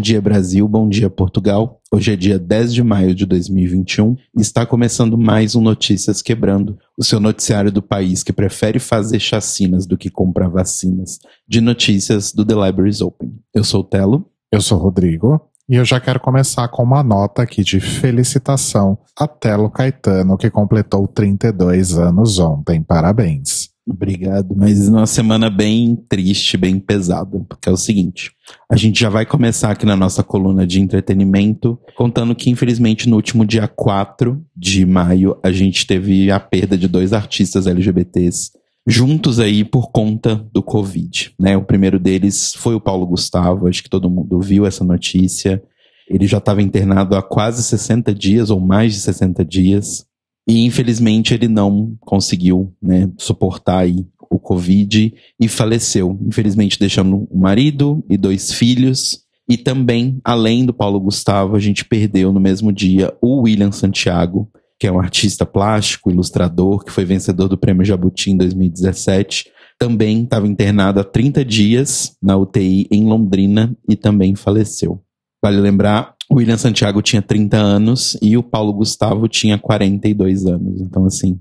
Bom dia, Brasil. Bom dia, Portugal. Hoje é dia 10 de maio de 2021 e está começando mais um Notícias Quebrando, o seu noticiário do país que prefere fazer chacinas do que comprar vacinas, de notícias do The Libraries Open. Eu sou o Telo. Eu sou o Rodrigo. E eu já quero começar com uma nota aqui de felicitação a Telo Caetano, que completou 32 anos ontem. Parabéns. Obrigado, mas uma semana bem triste, bem pesada, porque é o seguinte: a gente já vai começar aqui na nossa coluna de entretenimento, contando que, infelizmente, no último dia 4 de maio, a gente teve a perda de dois artistas LGBTs juntos aí por conta do Covid. Né? O primeiro deles foi o Paulo Gustavo, acho que todo mundo viu essa notícia. Ele já estava internado há quase 60 dias, ou mais de 60 dias. E infelizmente ele não conseguiu né, suportar aí o Covid e faleceu. Infelizmente deixando um marido e dois filhos. E também, além do Paulo Gustavo, a gente perdeu no mesmo dia o William Santiago, que é um artista plástico, ilustrador, que foi vencedor do Prêmio Jabuti em 2017. Também estava internado há 30 dias na UTI em Londrina e também faleceu. Vale lembrar, o William Santiago tinha 30 anos e o Paulo Gustavo tinha 42 anos. Então, assim,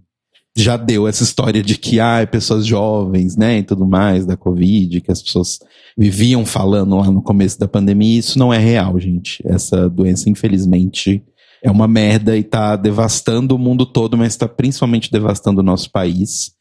já deu essa história de que, ah, pessoas jovens, né, e tudo mais, da Covid, que as pessoas viviam falando lá no começo da pandemia. Isso não é real, gente. Essa doença, infelizmente, é uma merda e tá devastando o mundo todo, mas tá principalmente devastando o nosso país.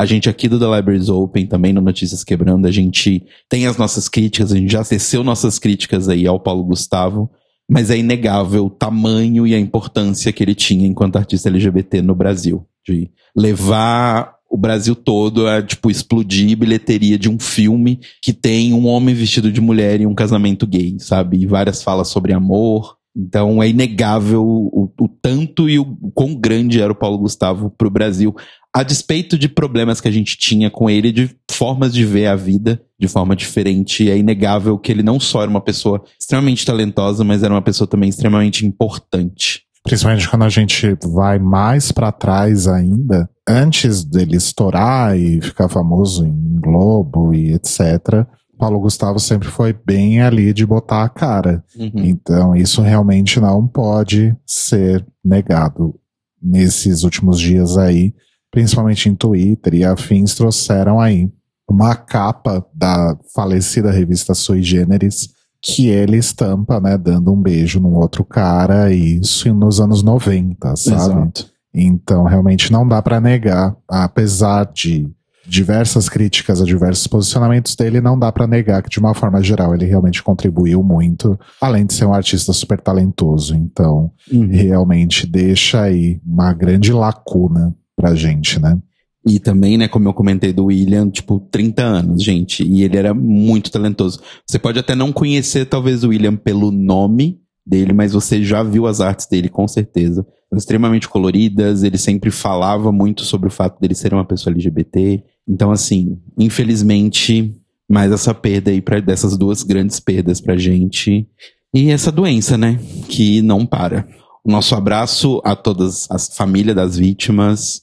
A gente aqui do The Libraries Open, também no Notícias Quebrando, a gente tem as nossas críticas, a gente já teceu nossas críticas aí ao Paulo Gustavo mas é inegável o tamanho e a importância que ele tinha enquanto artista LGBT no Brasil. De levar o Brasil todo a, tipo, explodir bilheteria de um filme que tem um homem vestido de mulher e um casamento gay, sabe? E várias falas sobre amor. Então é inegável o, o tanto e o, o quão grande era o Paulo Gustavo pro Brasil a despeito de problemas que a gente tinha com ele, de formas de ver a vida de forma diferente, é inegável que ele não só era uma pessoa extremamente talentosa, mas era uma pessoa também extremamente importante. Principalmente quando a gente vai mais para trás ainda, antes dele estourar e ficar famoso em Globo e etc. Paulo Gustavo sempre foi bem ali de botar a cara. Uhum. Então, isso realmente não pode ser negado. Nesses últimos dias aí, principalmente em Twitter e afins, trouxeram aí uma capa da falecida revista Sui Generis, que ele estampa, né, dando um beijo num outro cara, isso nos anos 90, sabe? Exato. Então, realmente não dá para negar, apesar de diversas críticas a diversos posicionamentos dele, não dá para negar que de uma forma geral ele realmente contribuiu muito, além de ser um artista super talentoso. Então, uhum. realmente deixa aí uma grande lacuna pra gente, né? E também, né, como eu comentei do William, tipo, 30 anos, gente. E ele era muito talentoso. Você pode até não conhecer, talvez, o William pelo nome dele, mas você já viu as artes dele, com certeza. Extremamente coloridas, ele sempre falava muito sobre o fato dele ser uma pessoa LGBT. Então, assim, infelizmente, mais essa perda aí, pra, dessas duas grandes perdas pra gente. E essa doença, né, que não para. O nosso abraço a todas as famílias das vítimas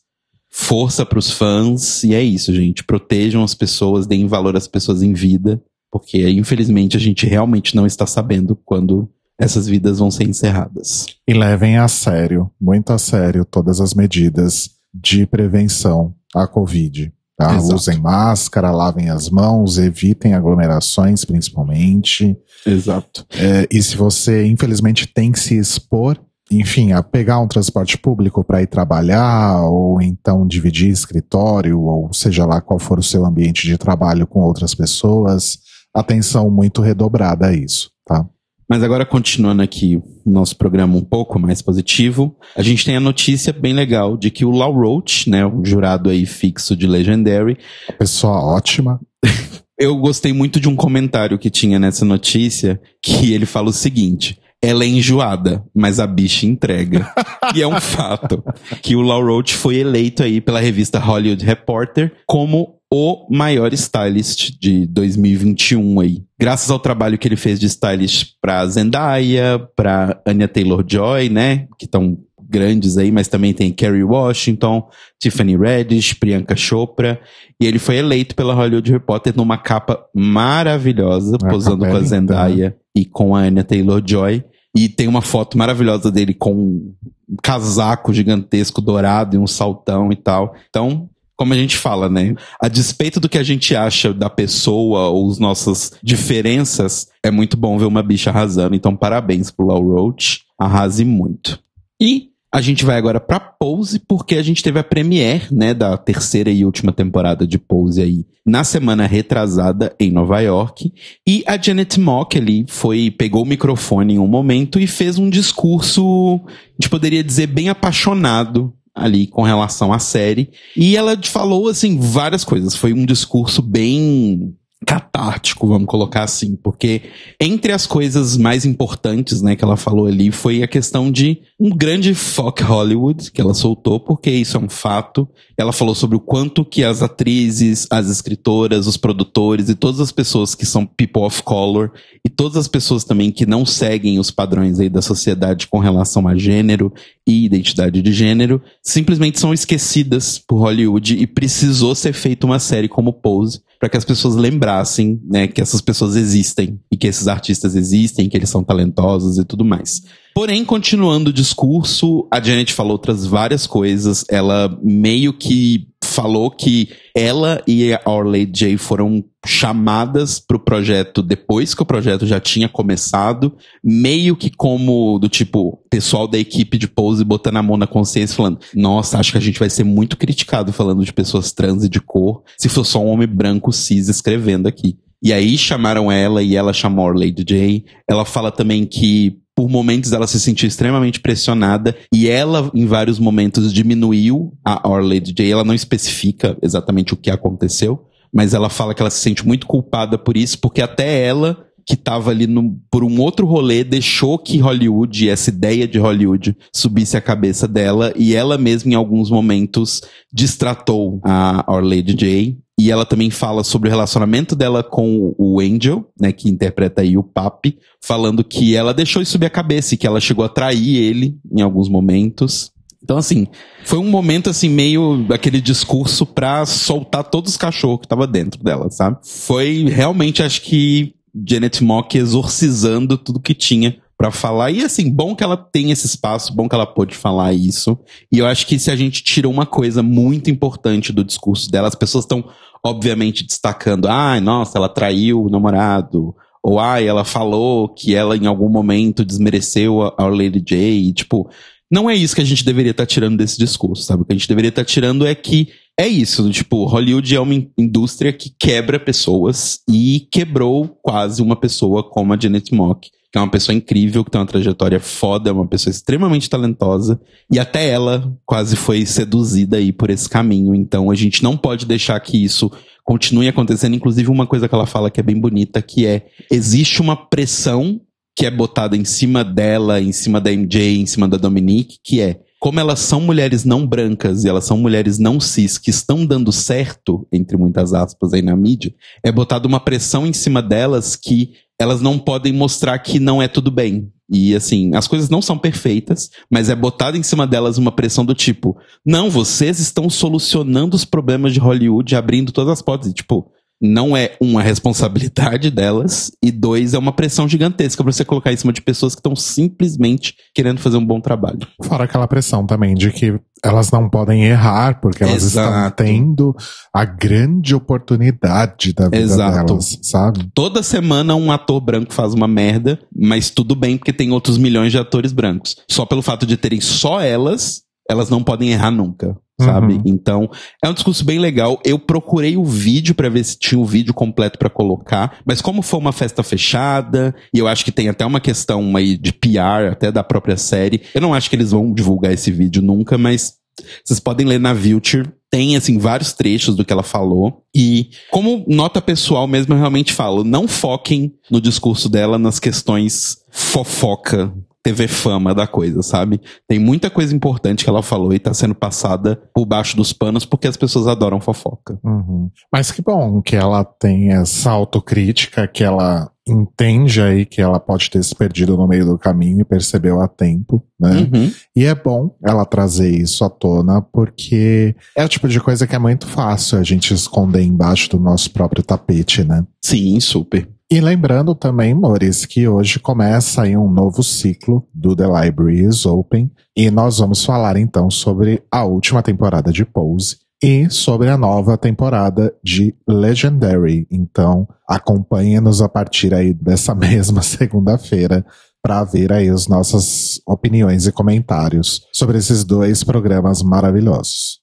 força para os fãs e é isso, gente. Protejam as pessoas, deem valor às pessoas em vida, porque infelizmente a gente realmente não está sabendo quando essas vidas vão ser encerradas. E levem a sério, muito a sério, todas as medidas de prevenção à Covid. Tá? Usem máscara, lavem as mãos, evitem aglomerações, principalmente. Exato. É, e se você, infelizmente, tem que se expor enfim, a pegar um transporte público para ir trabalhar, ou então dividir escritório, ou seja lá qual for o seu ambiente de trabalho com outras pessoas, atenção muito redobrada a isso, tá? Mas agora continuando aqui o nosso programa um pouco mais positivo, a gente tem a notícia bem legal de que o Lau Roach, né, o jurado aí fixo de Legendary, pessoa ótima. Eu gostei muito de um comentário que tinha nessa notícia, que ele fala o seguinte: ela é enjoada, mas a bicha entrega. e é um fato que o Lau Roach foi eleito aí pela revista Hollywood Reporter como o maior stylist de 2021 aí. Graças ao trabalho que ele fez de stylist pra Zendaya, pra Anya Taylor-Joy, né? Que estão grandes aí, mas também tem Kerry Washington, Tiffany Reddish, Priyanka Chopra. E ele foi eleito pela Hollywood Reporter numa capa maravilhosa, A posando com a Zendaya e com a Anya Taylor-Joy. E tem uma foto maravilhosa dele com um casaco gigantesco dourado e um saltão e tal. Então, como a gente fala, né? A despeito do que a gente acha da pessoa ou as nossas diferenças, é muito bom ver uma bicha arrasando. Então, parabéns pro Lau Roach. Arrase muito. E a gente vai agora pra Pose, porque a gente teve a premiere, né, da terceira e última temporada de Pose aí, na semana retrasada em Nova York. E a Janet Mock ali foi, pegou o microfone em um momento e fez um discurso, a gente poderia dizer, bem apaixonado ali com relação à série. E ela falou, assim, várias coisas. Foi um discurso bem catártico, vamos colocar assim, porque entre as coisas mais importantes, né, que ela falou ali, foi a questão de um grande fuck Hollywood que ela soltou, porque isso é um fato. Ela falou sobre o quanto que as atrizes, as escritoras, os produtores e todas as pessoas que são people of color e todas as pessoas também que não seguem os padrões aí da sociedade com relação a gênero e identidade de gênero, simplesmente são esquecidas por Hollywood e precisou ser feita uma série como Pose para que as pessoas lembrassem, né, que essas pessoas existem e que esses artistas existem, que eles são talentosos e tudo mais. Porém, continuando o discurso, a Janet falou outras várias coisas. Ela meio que falou que ela e a Our Lady J foram chamadas para o projeto depois que o projeto já tinha começado, meio que como do tipo, pessoal da equipe de Pose botando a mão na consciência falando, nossa, acho que a gente vai ser muito criticado falando de pessoas trans e de cor, se for só um homem branco cis escrevendo aqui. E aí chamaram ela e ela chamou a Lady J. Ela fala também que por momentos ela se sentiu extremamente pressionada e ela, em vários momentos, diminuiu a Our Lady J. Ela não especifica exatamente o que aconteceu, mas ela fala que ela se sente muito culpada por isso, porque até ela, que estava ali no, por um outro rolê, deixou que Hollywood, essa ideia de Hollywood, subisse a cabeça dela e ela mesma, em alguns momentos, distratou a Our Lady J. E ela também fala sobre o relacionamento dela com o Angel, né, que interpreta aí o Papi, falando que ela deixou isso subir a cabeça e que ela chegou a trair ele em alguns momentos. Então, assim, foi um momento, assim, meio aquele discurso pra soltar todos os cachorros que tava dentro dela, sabe? Foi realmente, acho que, Janet Mock exorcizando tudo que tinha pra falar. E, assim, bom que ela tem esse espaço, bom que ela pôde falar isso. E eu acho que se a gente tira uma coisa muito importante do discurso dela, as pessoas estão, obviamente, destacando, ai, nossa, ela traiu o namorado. Ou, ai, ela falou que ela, em algum momento, desmereceu a, a Lady J. E, tipo, não é isso que a gente deveria estar tirando desse discurso, sabe? O que a gente deveria estar tirando é que é isso, tipo, Hollywood é uma in- indústria que quebra pessoas e quebrou quase uma pessoa como a Janet Mock, que é uma pessoa incrível, que tem uma trajetória foda, é uma pessoa extremamente talentosa, e até ela quase foi seduzida aí por esse caminho. Então a gente não pode deixar que isso continue acontecendo. Inclusive, uma coisa que ela fala que é bem bonita, que é existe uma pressão que é botada em cima dela, em cima da MJ, em cima da Dominique, que é como elas são mulheres não brancas e elas são mulheres não cis que estão dando certo, entre muitas aspas aí na mídia, é botada uma pressão em cima delas que elas não podem mostrar que não é tudo bem. E assim, as coisas não são perfeitas, mas é botada em cima delas uma pressão do tipo, não, vocês estão solucionando os problemas de Hollywood, abrindo todas as portas. E, tipo, não é uma responsabilidade delas, e dois, é uma pressão gigantesca pra você colocar em cima de pessoas que estão simplesmente querendo fazer um bom trabalho. Fora aquela pressão também de que elas não podem errar, porque elas Exato. estão tendo a grande oportunidade da vida Exato. delas, sabe? Toda semana um ator branco faz uma merda, mas tudo bem porque tem outros milhões de atores brancos. Só pelo fato de terem só elas, elas não podem errar nunca, sabe? Uhum. Então, é um discurso bem legal. Eu procurei o vídeo pra ver se tinha o vídeo completo pra colocar, mas como foi uma festa fechada, e eu acho que tem até uma questão aí de PR, até da própria série, eu não acho que eles vão divulgar esse vídeo nunca, mas vocês podem ler na Vulture. Tem, assim, vários trechos do que ela falou. E, como nota pessoal mesmo, eu realmente falo, não foquem no discurso dela nas questões fofoca, TV fama da coisa, sabe? Tem muita coisa importante que ela falou e tá sendo passada por baixo dos panos porque as pessoas adoram fofoca. Uhum. Mas que bom que ela tem essa autocrítica, que ela entende aí que ela pode ter se perdido no meio do caminho e percebeu a tempo, né? Uhum. E é bom ela trazer isso à tona, porque é o tipo de coisa que é muito fácil a gente esconder embaixo do nosso próprio tapete, né? Sim, super. E lembrando também, Mores, que hoje começa aí um novo ciclo do The Library is Open e nós vamos falar então sobre a última temporada de Pose e sobre a nova temporada de Legendary. Então, acompanhe-nos a partir aí dessa mesma segunda-feira para ver aí as nossas opiniões e comentários sobre esses dois programas maravilhosos.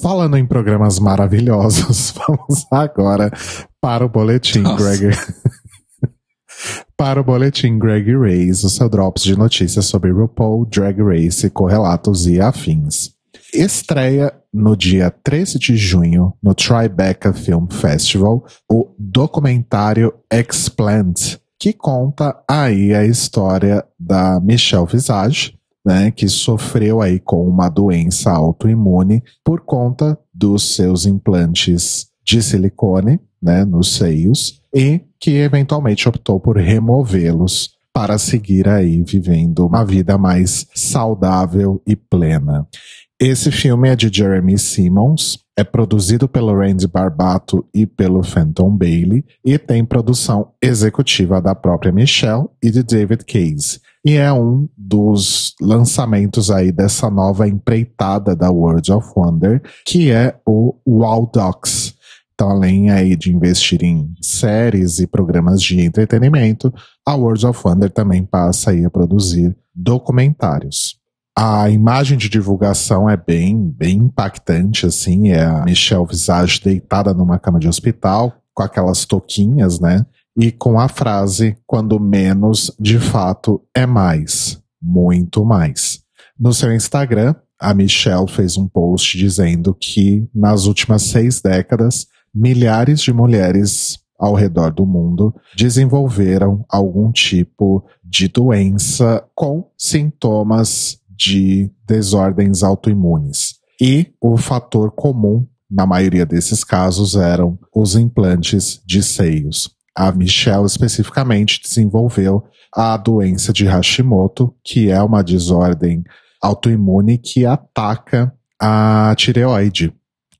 Falando em programas maravilhosos, vamos agora para o boletim Nossa. Greg. para o boletim Greg Race, o seu drops de notícias sobre RuPaul, Drag Race, correlatos e afins. Estreia no dia 13 de junho, no Tribeca Film Festival, o documentário Explant, que conta aí a história da Michelle Visage, né, que sofreu aí com uma doença autoimune por conta dos seus implantes de silicone, né, nos seios e que eventualmente optou por removê-los para seguir aí vivendo uma vida mais saudável e plena. Esse filme é de Jeremy Simmons, é produzido pelo Randy Barbato e pelo Fenton Bailey e tem produção executiva da própria Michelle e de David Case. E é um dos lançamentos aí dessa nova empreitada da World of Wonder, que é o Wow Docs. Então, além aí de investir em séries e programas de entretenimento, a World of Wonder também passa aí a produzir documentários. A imagem de divulgação é bem, bem impactante, assim, é a Michelle Visage deitada numa cama de hospital, com aquelas toquinhas, né? E com a frase, quando menos, de fato, é mais. Muito mais. No seu Instagram, a Michelle fez um post dizendo que, nas últimas seis décadas, milhares de mulheres ao redor do mundo desenvolveram algum tipo de doença com sintomas de desordens autoimunes. E o fator comum na maioria desses casos eram os implantes de seios. A Michelle especificamente desenvolveu a doença de Hashimoto, que é uma desordem autoimune que ataca a tireoide.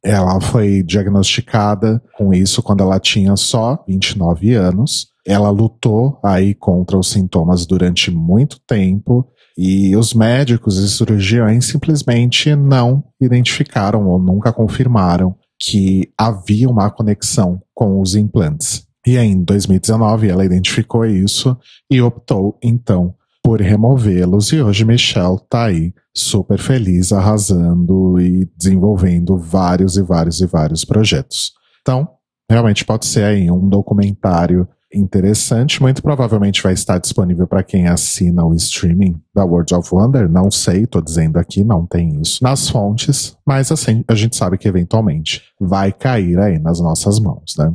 Ela foi diagnosticada com isso quando ela tinha só 29 anos. Ela lutou aí contra os sintomas durante muito tempo e os médicos e cirurgiões simplesmente não identificaram ou nunca confirmaram que havia uma conexão com os implantes. E em 2019 ela identificou isso e optou então por removê-los e hoje Michelle tá aí super feliz, arrasando e desenvolvendo vários e vários e vários projetos. Então, realmente pode ser aí um documentário interessante, muito provavelmente vai estar disponível para quem assina o streaming da World of Wonder, não sei, tô dizendo aqui, não tem isso nas fontes, mas assim, a gente sabe que eventualmente vai cair aí nas nossas mãos, né?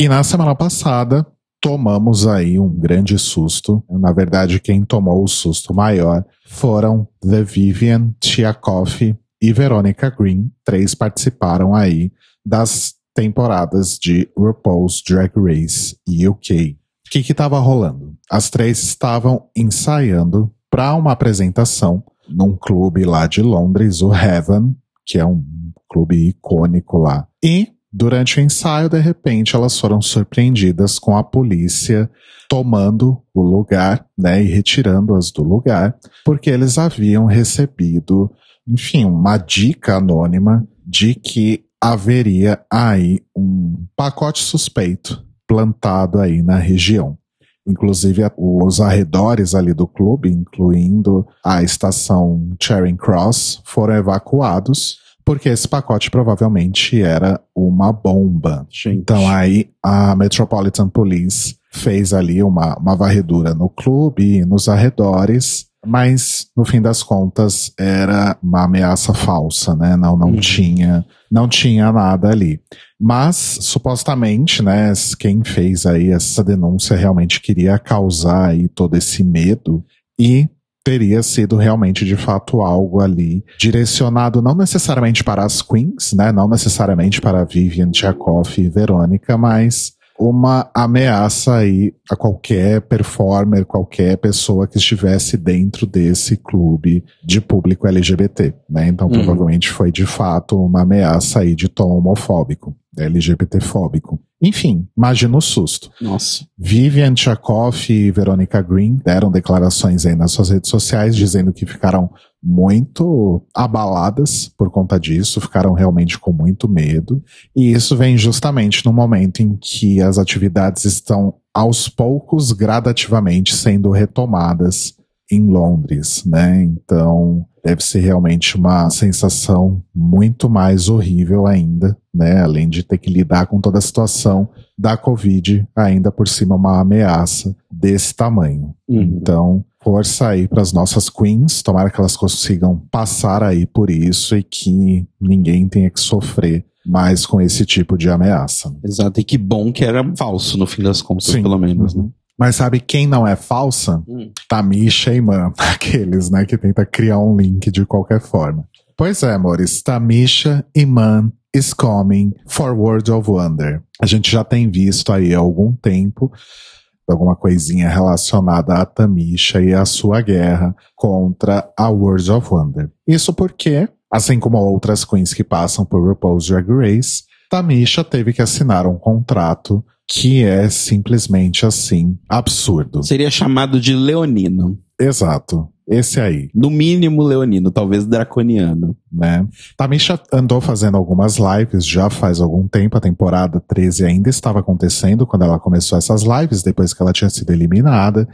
E na semana passada, tomamos aí um grande susto. Na verdade, quem tomou o susto maior foram The Vivian, Tia Coffee e Veronica Green. Três participaram aí das temporadas de RuPaul's Drag Race UK. O que estava rolando? As três estavam ensaiando para uma apresentação num clube lá de Londres, o Heaven, que é um clube icônico lá. E Durante o ensaio, de repente, elas foram surpreendidas com a polícia tomando o lugar, né, e retirando-as do lugar, porque eles haviam recebido, enfim, uma dica anônima de que haveria aí um pacote suspeito plantado aí na região. Inclusive, os arredores ali do clube, incluindo a estação Charing Cross, foram evacuados porque esse pacote provavelmente era uma bomba. Gente. Então aí a Metropolitan Police fez ali uma, uma varredura no clube e nos arredores, mas no fim das contas era uma ameaça falsa, né? Não, não Uhum. tinha, não tinha nada ali. Mas supostamente, né, quem fez aí essa denúncia realmente queria causar aí todo esse medo e teria sido realmente de fato algo ali direcionado não necessariamente para as queens, né, não necessariamente para Vivian, Tchakov e Verônica, mas uma ameaça aí a qualquer performer, qualquer pessoa que estivesse dentro desse clube de público LGBT, né? Então, uhum. provavelmente foi de fato uma ameaça aí de tom homofóbico, LGBTfóbico. Enfim, imagina o susto. Nossa. Vivian Tchakoff e Veronica Green deram declarações aí nas suas redes sociais dizendo que ficaram muito abaladas por conta disso, ficaram realmente com muito medo. E isso vem justamente no momento em que as atividades estão aos poucos, gradativamente sendo retomadas em Londres, né? Então, deve ser realmente uma sensação muito mais horrível ainda, né? Além de ter que lidar com toda a situação da Covid, ainda por cima uma ameaça desse tamanho. Uhum. Então, força aí para as nossas queens, tomara que elas consigam passar aí por isso e que ninguém tenha que sofrer mais com esse tipo de ameaça. Exato, e que bom que era falso no fim das contas, Sim. pelo menos, né? Mas sabe quem não é falsa? Hum. Tamisha e Man. Aqueles, né, que tenta criar um link de qualquer forma. Pois é, amores. Tamisha e Man is coming for World of Wonder. A gente já tem visto aí há algum tempo alguma coisinha relacionada a Tamisha e a sua guerra contra a World of Wonder. Isso porque, assim como outras queens que passam por RuPaul's Drag Race, Tamisha teve que assinar um contrato que é simplesmente assim absurdo. Seria chamado de leonino. Exato. Esse aí. No mínimo leonino, talvez draconiano. Né? Tamisha andou fazendo algumas lives já faz algum tempo. A temporada 13 ainda estava acontecendo quando ela começou essas lives, depois que ela tinha sido eliminada.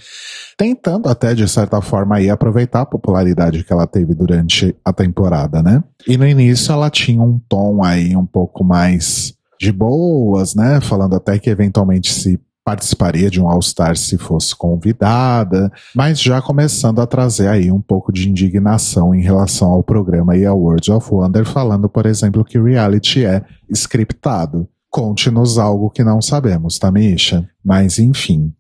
Tentando até, de certa forma, aí, aproveitar a popularidade que ela teve durante a temporada, né? E no início ela tinha um tom aí um pouco mais de boas, né? Falando até que eventualmente se participaria de um All-Star se fosse convidada, mas já começando a trazer aí um pouco de indignação em relação ao programa e ao World of Wonder, falando, por exemplo, que reality é scriptado. Conte-nos algo que não sabemos, tá, Misha? Mas enfim.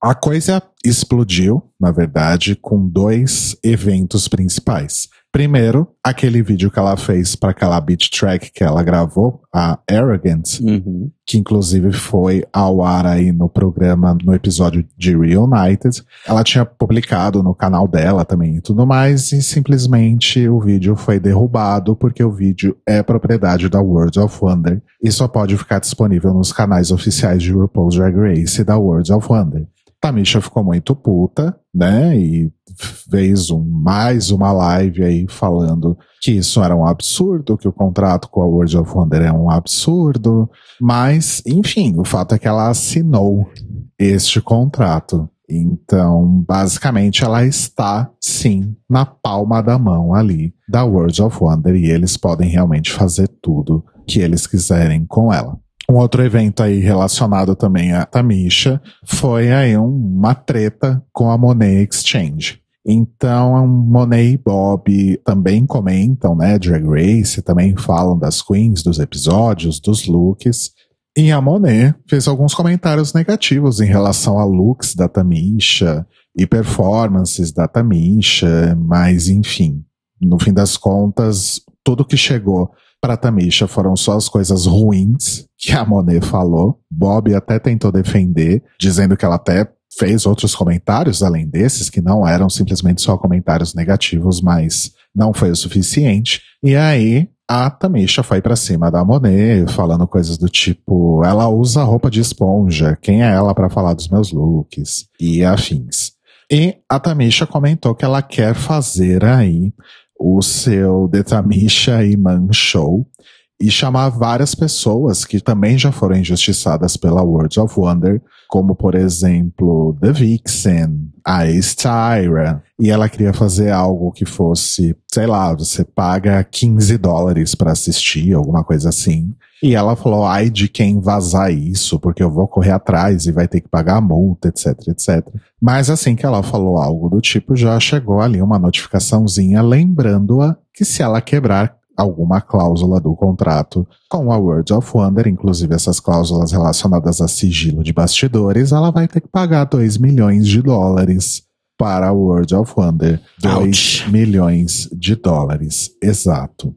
A coisa explodiu, na verdade, com dois eventos principais. Primeiro, aquele vídeo que ela fez para aquela beat track que ela gravou, a Arrogant, uhum. que inclusive foi ao ar aí no programa, no episódio de Reunited. Ela tinha publicado no canal dela também e tudo mais, e simplesmente o vídeo foi derrubado porque o vídeo é propriedade da World of Wonder e só pode ficar disponível nos canais oficiais de RuPaul's Drag Race e da World of Wonder. Tamisha ficou muito puta, né? E fez um, mais uma live aí falando que isso era um absurdo, que o contrato com a World of Wonder é um absurdo. Mas, enfim, o fato é que ela assinou este contrato. Então, basicamente, ela está, sim, na palma da mão ali da World of Wonder e eles podem realmente fazer tudo que eles quiserem com ela. Um outro evento aí relacionado também a Tamisha foi aí uma treta com a Monet Exchange. Então, Monet e Bob também comentam, né, Drag Race, também falam das queens, dos episódios, dos looks. E a Monet fez alguns comentários negativos em relação a looks da Tamisha e performances da Tamisha, mas enfim, no fim das contas, tudo que chegou para Tamisha foram só as coisas ruins que a Monet falou. Bob até tentou defender, dizendo que ela até fez outros comentários além desses, que não eram simplesmente só comentários negativos, mas não foi o suficiente. E aí a Tamisha foi para cima da Monet, falando coisas do tipo: ela usa roupa de esponja, quem é ela para falar dos meus looks? E afins. E a Tamisha comentou que ela quer fazer aí o seu Detamisha Iman Show e chamar várias pessoas que também já foram injustiçadas pela World of Wonder, como por exemplo The Vixen, a Styra, e ela queria fazer algo que fosse, sei lá, você paga 15 dólares para assistir, alguma coisa assim. E ela falou, ai de quem vazar isso, porque eu vou correr atrás e vai ter que pagar a multa, etc, etc. Mas assim que ela falou algo do tipo, já chegou ali uma notificaçãozinha lembrando-a que se ela quebrar alguma cláusula do contrato com a World of Wonder, inclusive essas cláusulas relacionadas a sigilo de bastidores, ela vai ter que pagar 2 milhões de dólares para a World of Wonder. 2 milhões de dólares, exato.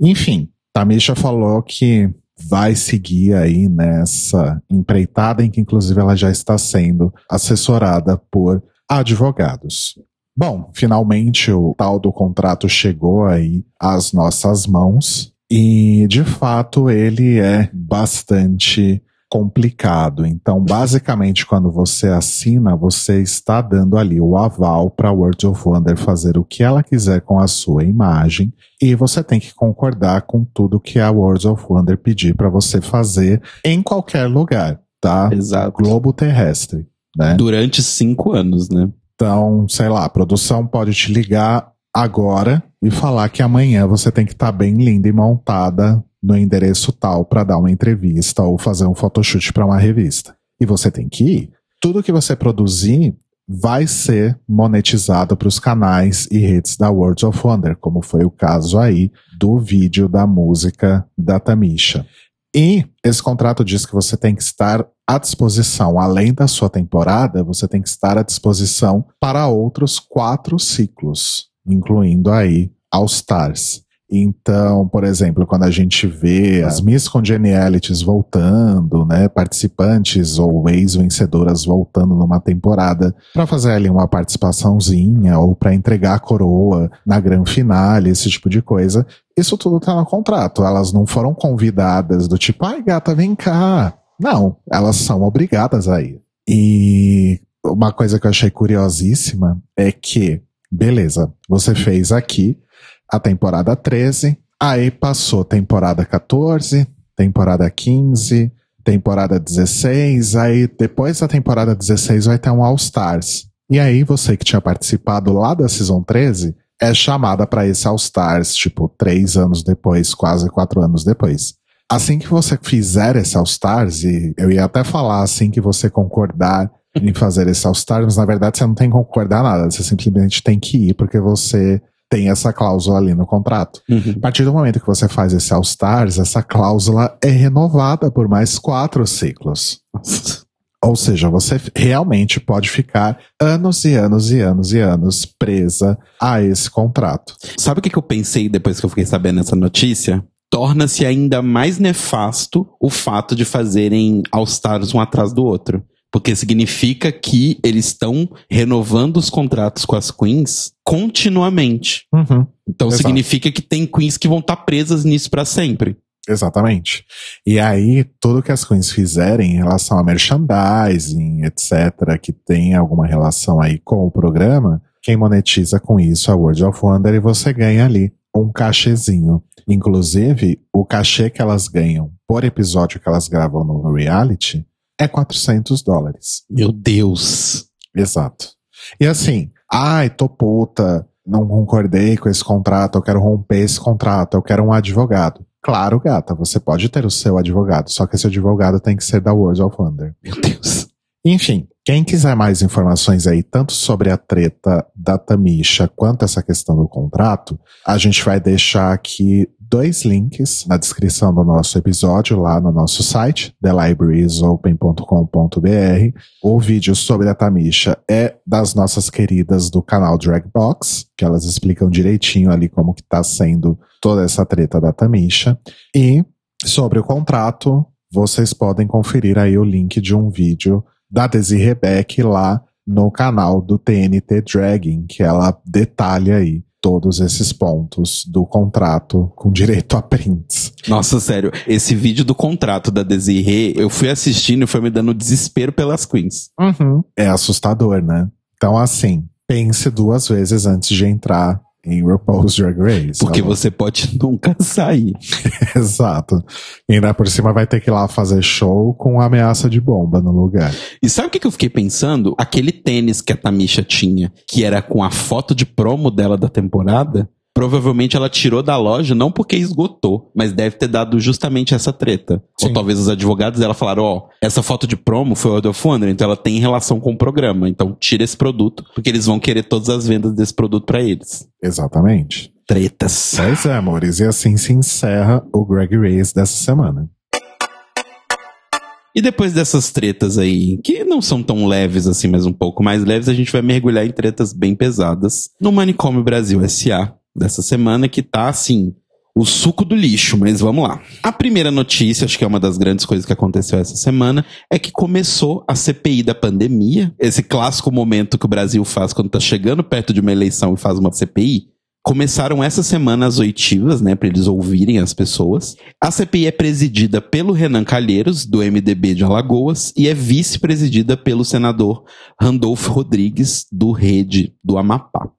Enfim, Tamisha falou que vai seguir aí nessa empreitada em que inclusive ela já está sendo assessorada por advogados. Bom, finalmente o tal do contrato chegou aí às nossas mãos e de fato ele é bastante complicado. Então, basicamente, quando você assina, você está dando ali o aval para a World of Wonder fazer o que ela quiser com a sua imagem e você tem que concordar com tudo que a World of Wonder pedir para você fazer em qualquer lugar, tá? Exato. Globo terrestre, né? Durante cinco anos, né? Então, sei lá, a produção pode te ligar agora e falar que amanhã você tem que estar tá bem linda e montada no endereço tal para dar uma entrevista ou fazer um photoshoot para uma revista. E você tem que ir. Tudo que você produzir vai ser monetizado para os canais e redes da World of Wonder, como foi o caso aí do vídeo da música da Tamisha. E esse contrato diz que você tem que estar à disposição, além da sua temporada, você tem que estar à disposição para outros quatro ciclos, incluindo aí All Stars. Então, por exemplo, quando a gente vê as Miss Congenialities voltando, né, participantes ou ex-vencedoras voltando numa temporada para fazer ali uma participaçãozinha ou para entregar a coroa na grande finale, esse tipo de coisa, isso tudo tá no contrato. Elas não foram convidadas do tipo, ai gata, vem cá. Não, elas são obrigadas a ir. E uma coisa que eu achei curiosíssima é que, beleza, você fez aqui, a temporada 13, aí passou temporada 14, temporada 15, temporada 16, aí depois da temporada 16 vai ter um All Stars. E aí você que tinha participado lá da Season 13 é chamada para esse All Stars, tipo, três anos depois, quase quatro anos depois. Assim que você fizer esse All Stars, e eu ia até falar assim que você concordar em fazer esse All Stars, mas na verdade você não tem que concordar nada, você simplesmente tem que ir porque você tem essa cláusula ali no contrato. Uhum. A partir do momento que você faz esse All Stars, essa cláusula é renovada por mais quatro ciclos. Ou seja, você realmente pode ficar anos e anos e anos e anos presa a esse contrato. Sabe o que, eu pensei depois que eu fiquei sabendo essa notícia? Torna-se ainda mais nefasto o fato de fazerem All Stars um atrás do outro. Porque significa que eles estão renovando os contratos com as queens continuamente. Uhum. Então Exato. significa que tem queens que vão estar tá presas nisso para sempre. Exatamente. E aí, tudo que as queens fizerem em relação a merchandising, etc., que tem alguma relação aí com o programa, quem monetiza com isso é a World of Wonder e você ganha ali um cachezinho. Inclusive, o cachê que elas ganham por episódio que elas gravam no reality é 400 dólares. Meu Deus! Exato. E assim, ai, tô puta, não concordei com esse contrato, eu quero romper esse contrato, eu quero um advogado. Claro, gata, você pode ter o seu advogado, só que esse advogado tem que ser da World of Wonder. Meu Deus. Enfim, quem quiser mais informações aí, tanto sobre a treta da Tamisha quanto essa questão do contrato, a gente vai deixar aqui dois links na descrição do nosso episódio lá no nosso site, thelibrariesopen.com.br. O vídeo sobre a Tamisha é das nossas queridas do canal Dragbox, que elas explicam direitinho ali como que tá sendo toda essa treta da Tamisha. E sobre o contrato, vocês podem conferir aí o link de um vídeo da Desi Rebeck lá no canal do TNT Dragging, que ela detalha aí todos esses pontos do contrato com direito a prints. Nossa, sério, esse vídeo do contrato da Desiree, eu fui assistindo e foi me dando desespero pelas queens. Uhum. É assustador, né? Então, assim, pense duas vezes antes de entrar em RuPaul's Drag Race. Porque você pode nunca sair. Exato. E ainda por cima vai ter que ir lá fazer show com ameaça de bomba no lugar. E sabe o que eu fiquei pensando? Aquele tênis que a Tamisha tinha, que era com a foto de promo dela da temporada, Provavelmente ela tirou da loja não porque esgotou, mas deve ter dado justamente essa treta. Sim. Ou talvez os advogados dela falaram: ó, oh, essa foto de promo foi o Adolf Wonder, então ela tem relação com o programa. Então tira esse produto, porque eles vão querer todas as vendas desse produto para eles. Exatamente. Tretas. Pois é, amores. E assim se encerra o Greg Race dessa semana. E depois dessas tretas aí, que não são tão leves assim, mas um pouco mais leves, a gente vai mergulhar em tretas bem pesadas no Manicômio Brasil SA, dessa semana que tá assim o suco do lixo, mas vamos lá. A primeira notícia, acho que é uma das grandes coisas que aconteceu essa semana, é que começou a CPI da pandemia, esse clássico momento que o Brasil faz quando tá chegando perto de uma eleição e faz uma CPI. Começaram essa semana as oitivas, né, para eles ouvirem as pessoas. A CPI é presidida pelo Renan Calheiros, do MDB de Alagoas, e é vice-presidida pelo senador Randolfo Rodrigues, do Rede do Amapá.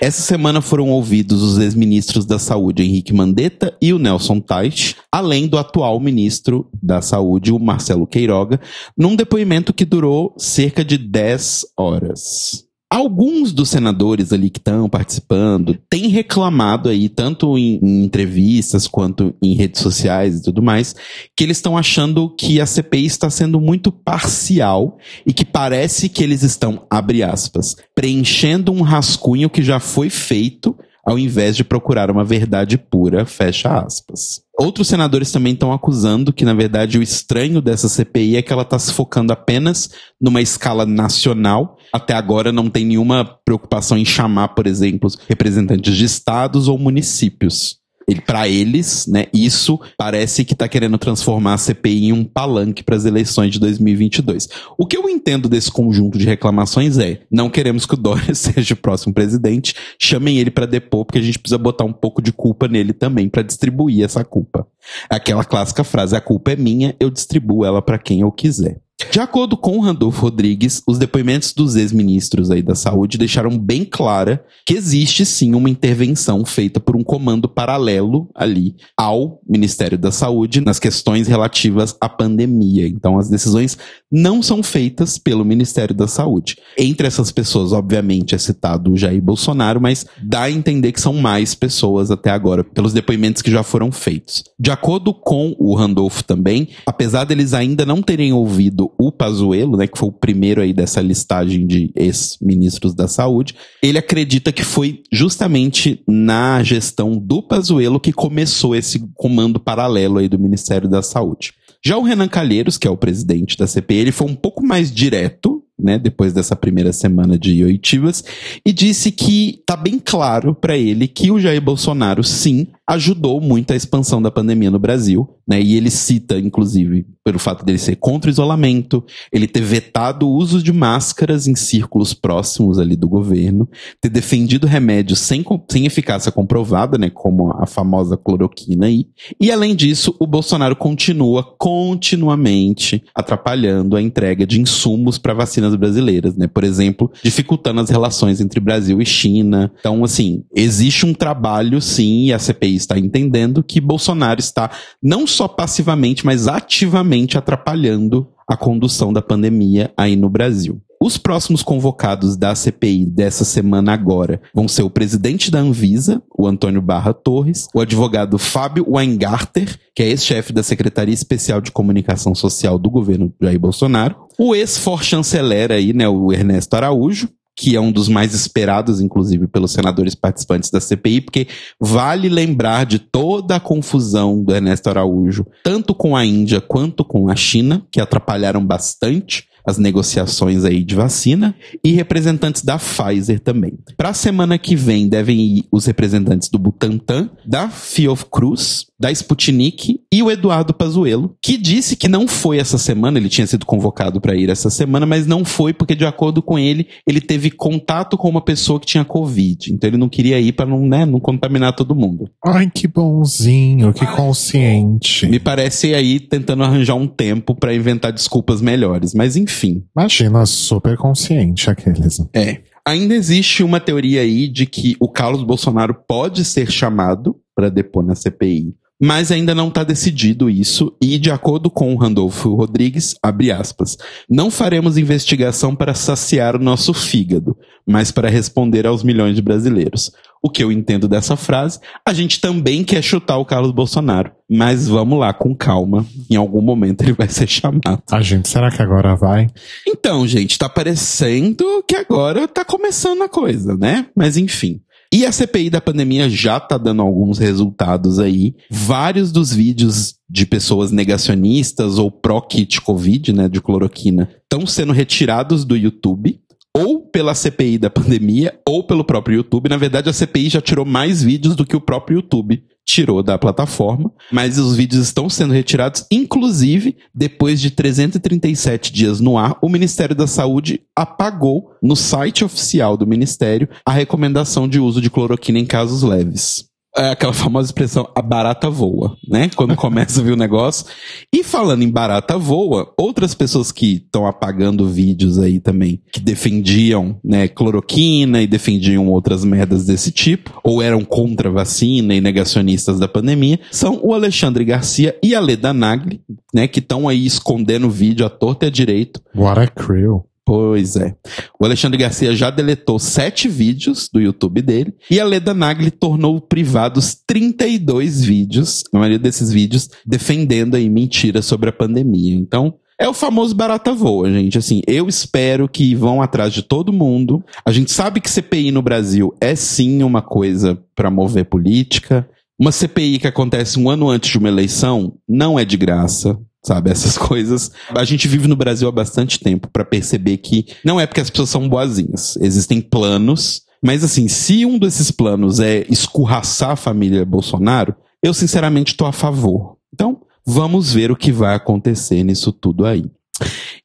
Essa semana foram ouvidos os ex-ministros da Saúde Henrique Mandetta e o Nelson Teich, além do atual ministro da Saúde, o Marcelo Queiroga, num depoimento que durou cerca de 10 horas. Alguns dos senadores ali que estão participando têm reclamado aí, tanto em, em, entrevistas quanto em redes sociais e tudo mais, que eles estão achando que a CPI está sendo muito parcial e que parece que eles estão, abre aspas, preenchendo um rascunho que já foi feito ao invés de procurar uma verdade pura, fecha aspas. Outros senadores também estão acusando que, na verdade, o estranho dessa CPI é que ela está se focando apenas numa escala nacional. Até agora não tem nenhuma preocupação em chamar, por exemplo, representantes de estados ou municípios ele, para eles, né, isso parece que está querendo transformar a CPI em um palanque para as eleições de 2022. O que eu entendo desse conjunto de reclamações é: não queremos que o Dória seja o próximo presidente, chamem ele para depor, porque a gente precisa botar um pouco de culpa nele também para distribuir essa culpa. Aquela clássica frase: a culpa é minha, eu distribuo ela para quem eu quiser. De acordo com Randolfo Rodrigues, os depoimentos dos ex-ministros aí da saúde deixaram bem clara que existe sim uma intervenção feita por um comando paralelo ali ao Ministério da Saúde nas questões relativas à pandemia. Então as decisões não são feitas pelo Ministério da Saúde. Entre essas pessoas, obviamente, é citado o Jair Bolsonaro, mas dá a entender que são mais pessoas até agora, pelos depoimentos que já foram feitos. De acordo com o Randolfo também, apesar deles ainda não terem ouvido o Pazuello, né, que foi o primeiro aí dessa listagem de ex-ministros da saúde, ele acredita que foi justamente na gestão do Pazuello que começou esse comando paralelo aí do Ministério da Saúde. Já o Renan Calheiros, que é o presidente da CPI, ele foi um pouco mais direto, né, depois dessa primeira semana de oitivas, e disse que tá bem claro para ele que o Jair Bolsonaro sim ajudou muito a expansão da pandemia no Brasil, né? E ele cita, inclusive, pelo fato dele ser contra o isolamento, ele ter vetado o uso de máscaras em círculos próximos ali do governo, ter defendido remédios sem, sem eficácia comprovada, né? Como a famosa cloroquina aí. E além disso, o Bolsonaro continua continuamente atrapalhando a entrega de insumos para brasileiras, né? Por exemplo, dificultando as relações entre Brasil e China. Então, assim, existe um trabalho, sim, e a CPI está entendendo que Bolsonaro está não só passivamente, mas ativamente atrapalhando a condução da pandemia aí no Brasil. Os próximos convocados da CPI dessa semana agora vão ser o presidente da Anvisa, o Antônio Barra Torres, o advogado Fábio Weingarter, que é ex-chefe da Secretaria Especial de Comunicação Social do governo Jair Bolsonaro, o ex-for-chanceler aí, né, o Ernesto Araújo, que é um dos mais esperados, inclusive, pelos senadores participantes da CPI, porque vale lembrar de toda a confusão do Ernesto Araújo, tanto com a Índia quanto com a China, que atrapalharam bastante as negociações aí de vacina e representantes da Pfizer também. Para a semana que vem devem ir os representantes do Butantan, da Fiocruz, da Sputnik e o Eduardo Pazuello, que disse que não foi essa semana, ele tinha sido convocado para ir essa semana, mas não foi porque de acordo com ele, ele teve contato com uma pessoa que tinha covid, então ele não queria ir para não, né, não contaminar todo mundo. Ai, que bonzinho, que consciente. Me parece aí tentando arranjar um tempo para inventar desculpas melhores, mas enfim. Imagina, super consciente aqueles. É. Ainda existe uma teoria aí de que o Carlos Bolsonaro pode ser chamado para depor na CPI mas ainda não está decidido isso e, de acordo com o Randolfo Rodrigues, abre aspas, não faremos investigação para saciar o nosso fígado, mas para responder aos milhões de brasileiros. O que eu entendo dessa frase, a gente também quer chutar o Carlos Bolsonaro, mas vamos lá com calma, em algum momento ele vai ser chamado. A gente, será que agora vai? Então, gente, tá parecendo que agora tá começando a coisa, né? Mas enfim. E a CPI da pandemia já tá dando alguns resultados aí. Vários dos vídeos de pessoas negacionistas ou pró-kit Covid, né, de cloroquina, estão sendo retirados do YouTube ou pela CPI da pandemia ou pelo próprio YouTube. Na verdade, a CPI já tirou mais vídeos do que o próprio YouTube tirou da plataforma, mas os vídeos estão sendo retirados, inclusive depois de 337 dias no ar, o Ministério da Saúde apagou no site oficial do Ministério a recomendação de uso de cloroquina em casos leves é aquela famosa expressão, a barata voa, né? Quando começa a ver o negócio. E falando em barata voa, outras pessoas que estão apagando vídeos aí também, que defendiam, né, cloroquina e defendiam outras merdas desse tipo, ou eram contra a vacina e negacionistas da pandemia, são o Alexandre Garcia e a Leda Nagli, né, que estão aí escondendo vídeo à torta e à direito. What a crew. Pois é. O Alexandre Garcia já deletou sete vídeos do YouTube dele e a Leda Nagli tornou privados 32 vídeos, a maioria desses vídeos defendendo aí mentiras sobre a pandemia. Então, é o famoso barata voa, gente. Assim, eu espero que vão atrás de todo mundo. A gente sabe que CPI no Brasil é sim uma coisa para mover política. Uma CPI que acontece um ano antes de uma eleição não é de graça sabe? Essas coisas. A gente vive no Brasil há bastante tempo para perceber que não é porque as pessoas são boazinhas. Existem planos, mas assim, se um desses planos é escorraçar a família Bolsonaro, eu sinceramente estou a favor. Então, vamos ver o que vai acontecer nisso tudo aí.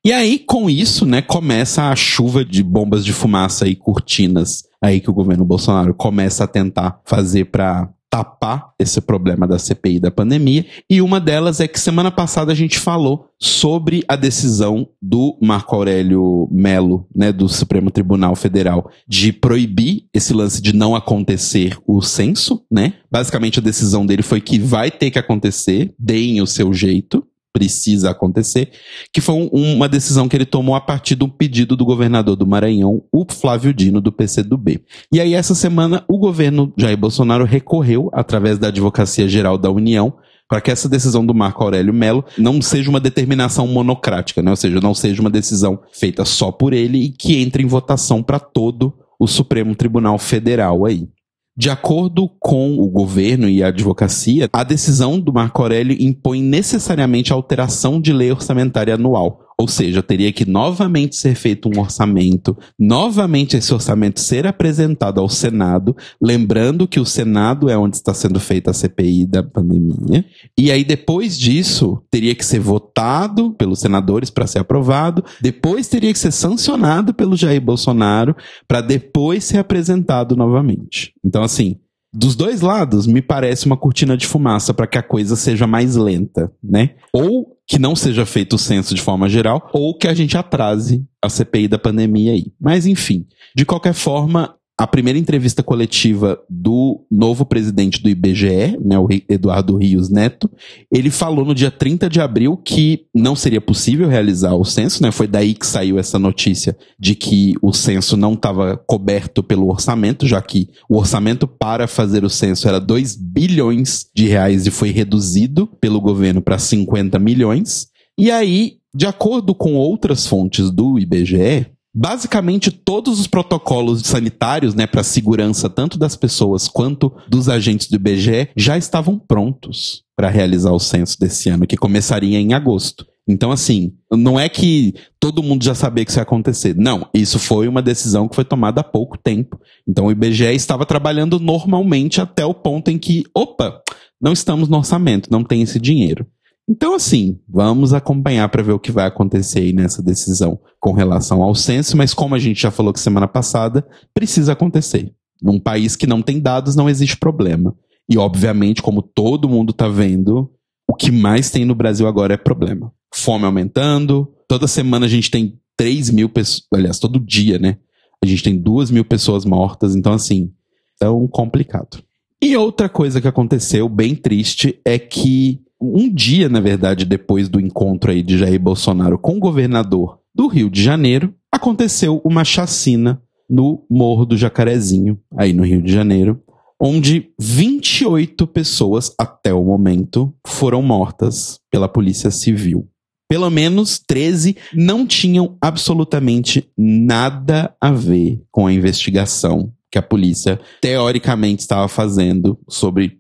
E aí, com isso, né, começa a chuva de bombas de fumaça e cortinas aí que o governo Bolsonaro começa a tentar fazer para tapar esse problema da CPI da pandemia. E uma delas é que semana passada a gente falou sobre a decisão do Marco Aurélio Melo, né, do Supremo Tribunal Federal, de proibir esse lance de não acontecer o censo, né? Basicamente a decisão dele foi que vai ter que acontecer, deem o seu jeito precisa acontecer, que foi um, uma decisão que ele tomou a partir de um pedido do governador do Maranhão, o Flávio Dino, do PCdoB. E aí, essa semana, o governo Jair Bolsonaro recorreu, através da Advocacia Geral da União, para que essa decisão do Marco Aurélio Melo não seja uma determinação monocrática, né? ou seja, não seja uma decisão feita só por ele e que entre em votação para todo o Supremo Tribunal Federal aí. De acordo com o governo e a advocacia, a decisão do Marco Aurélio impõe necessariamente a alteração de lei orçamentária anual, ou seja, teria que novamente ser feito um orçamento, novamente esse orçamento ser apresentado ao Senado, lembrando que o Senado é onde está sendo feita a CPI da pandemia. E aí, depois disso, teria que ser votado pelos senadores para ser aprovado, depois teria que ser sancionado pelo Jair Bolsonaro, para depois ser apresentado novamente. Então, assim, dos dois lados, me parece uma cortina de fumaça para que a coisa seja mais lenta, né? Ou que não seja feito o censo de forma geral, ou que a gente atrase a CPI da pandemia aí. Mas enfim, de qualquer forma, a primeira entrevista coletiva do novo presidente do IBGE, né, o Eduardo Rios Neto, ele falou no dia 30 de abril que não seria possível realizar o censo, né? Foi daí que saiu essa notícia de que o censo não estava coberto pelo orçamento, já que o orçamento para fazer o censo era 2 bilhões de reais e foi reduzido pelo governo para 50 milhões. E aí, de acordo com outras fontes do IBGE, basicamente todos os protocolos sanitários, né, para segurança tanto das pessoas quanto dos agentes do IBGE já estavam prontos para realizar o censo desse ano, que começaria em agosto. Então, assim, não é que todo mundo já sabia que isso ia acontecer. Não, isso foi uma decisão que foi tomada há pouco tempo. Então, o IBGE estava trabalhando normalmente até o ponto em que, opa, não estamos no orçamento, não tem esse dinheiro. Então, assim, vamos acompanhar para ver o que vai acontecer aí nessa decisão com relação ao censo, mas como a gente já falou que semana passada, precisa acontecer. Num país que não tem dados, não existe problema. E, obviamente, como todo mundo está vendo, o que mais tem no Brasil agora é problema. Fome aumentando, toda semana a gente tem 3 mil pessoas, aliás, todo dia, né? A gente tem 2 mil pessoas mortas, então, assim, tão complicado. E outra coisa que aconteceu, bem triste, é que um dia, na verdade, depois do encontro aí de Jair Bolsonaro com o governador do Rio de Janeiro, aconteceu uma chacina no Morro do Jacarezinho, aí no Rio de Janeiro, onde 28 pessoas, até o momento, foram mortas pela Polícia Civil. Pelo menos 13 não tinham absolutamente nada a ver com a investigação que a polícia teoricamente estava fazendo sobre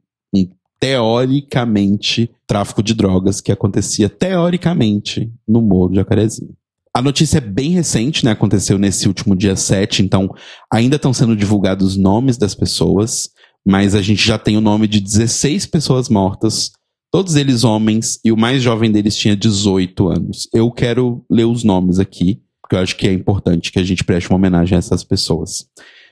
teoricamente, tráfico de drogas que acontecia teoricamente no Morro de Jacarezinho. A notícia é bem recente, né? Aconteceu nesse último dia 7, então ainda estão sendo divulgados os nomes das pessoas, mas a gente já tem o nome de 16 pessoas mortas, todos eles homens, e o mais jovem deles tinha 18 anos. Eu quero ler os nomes aqui, porque eu acho que é importante que a gente preste uma homenagem a essas pessoas.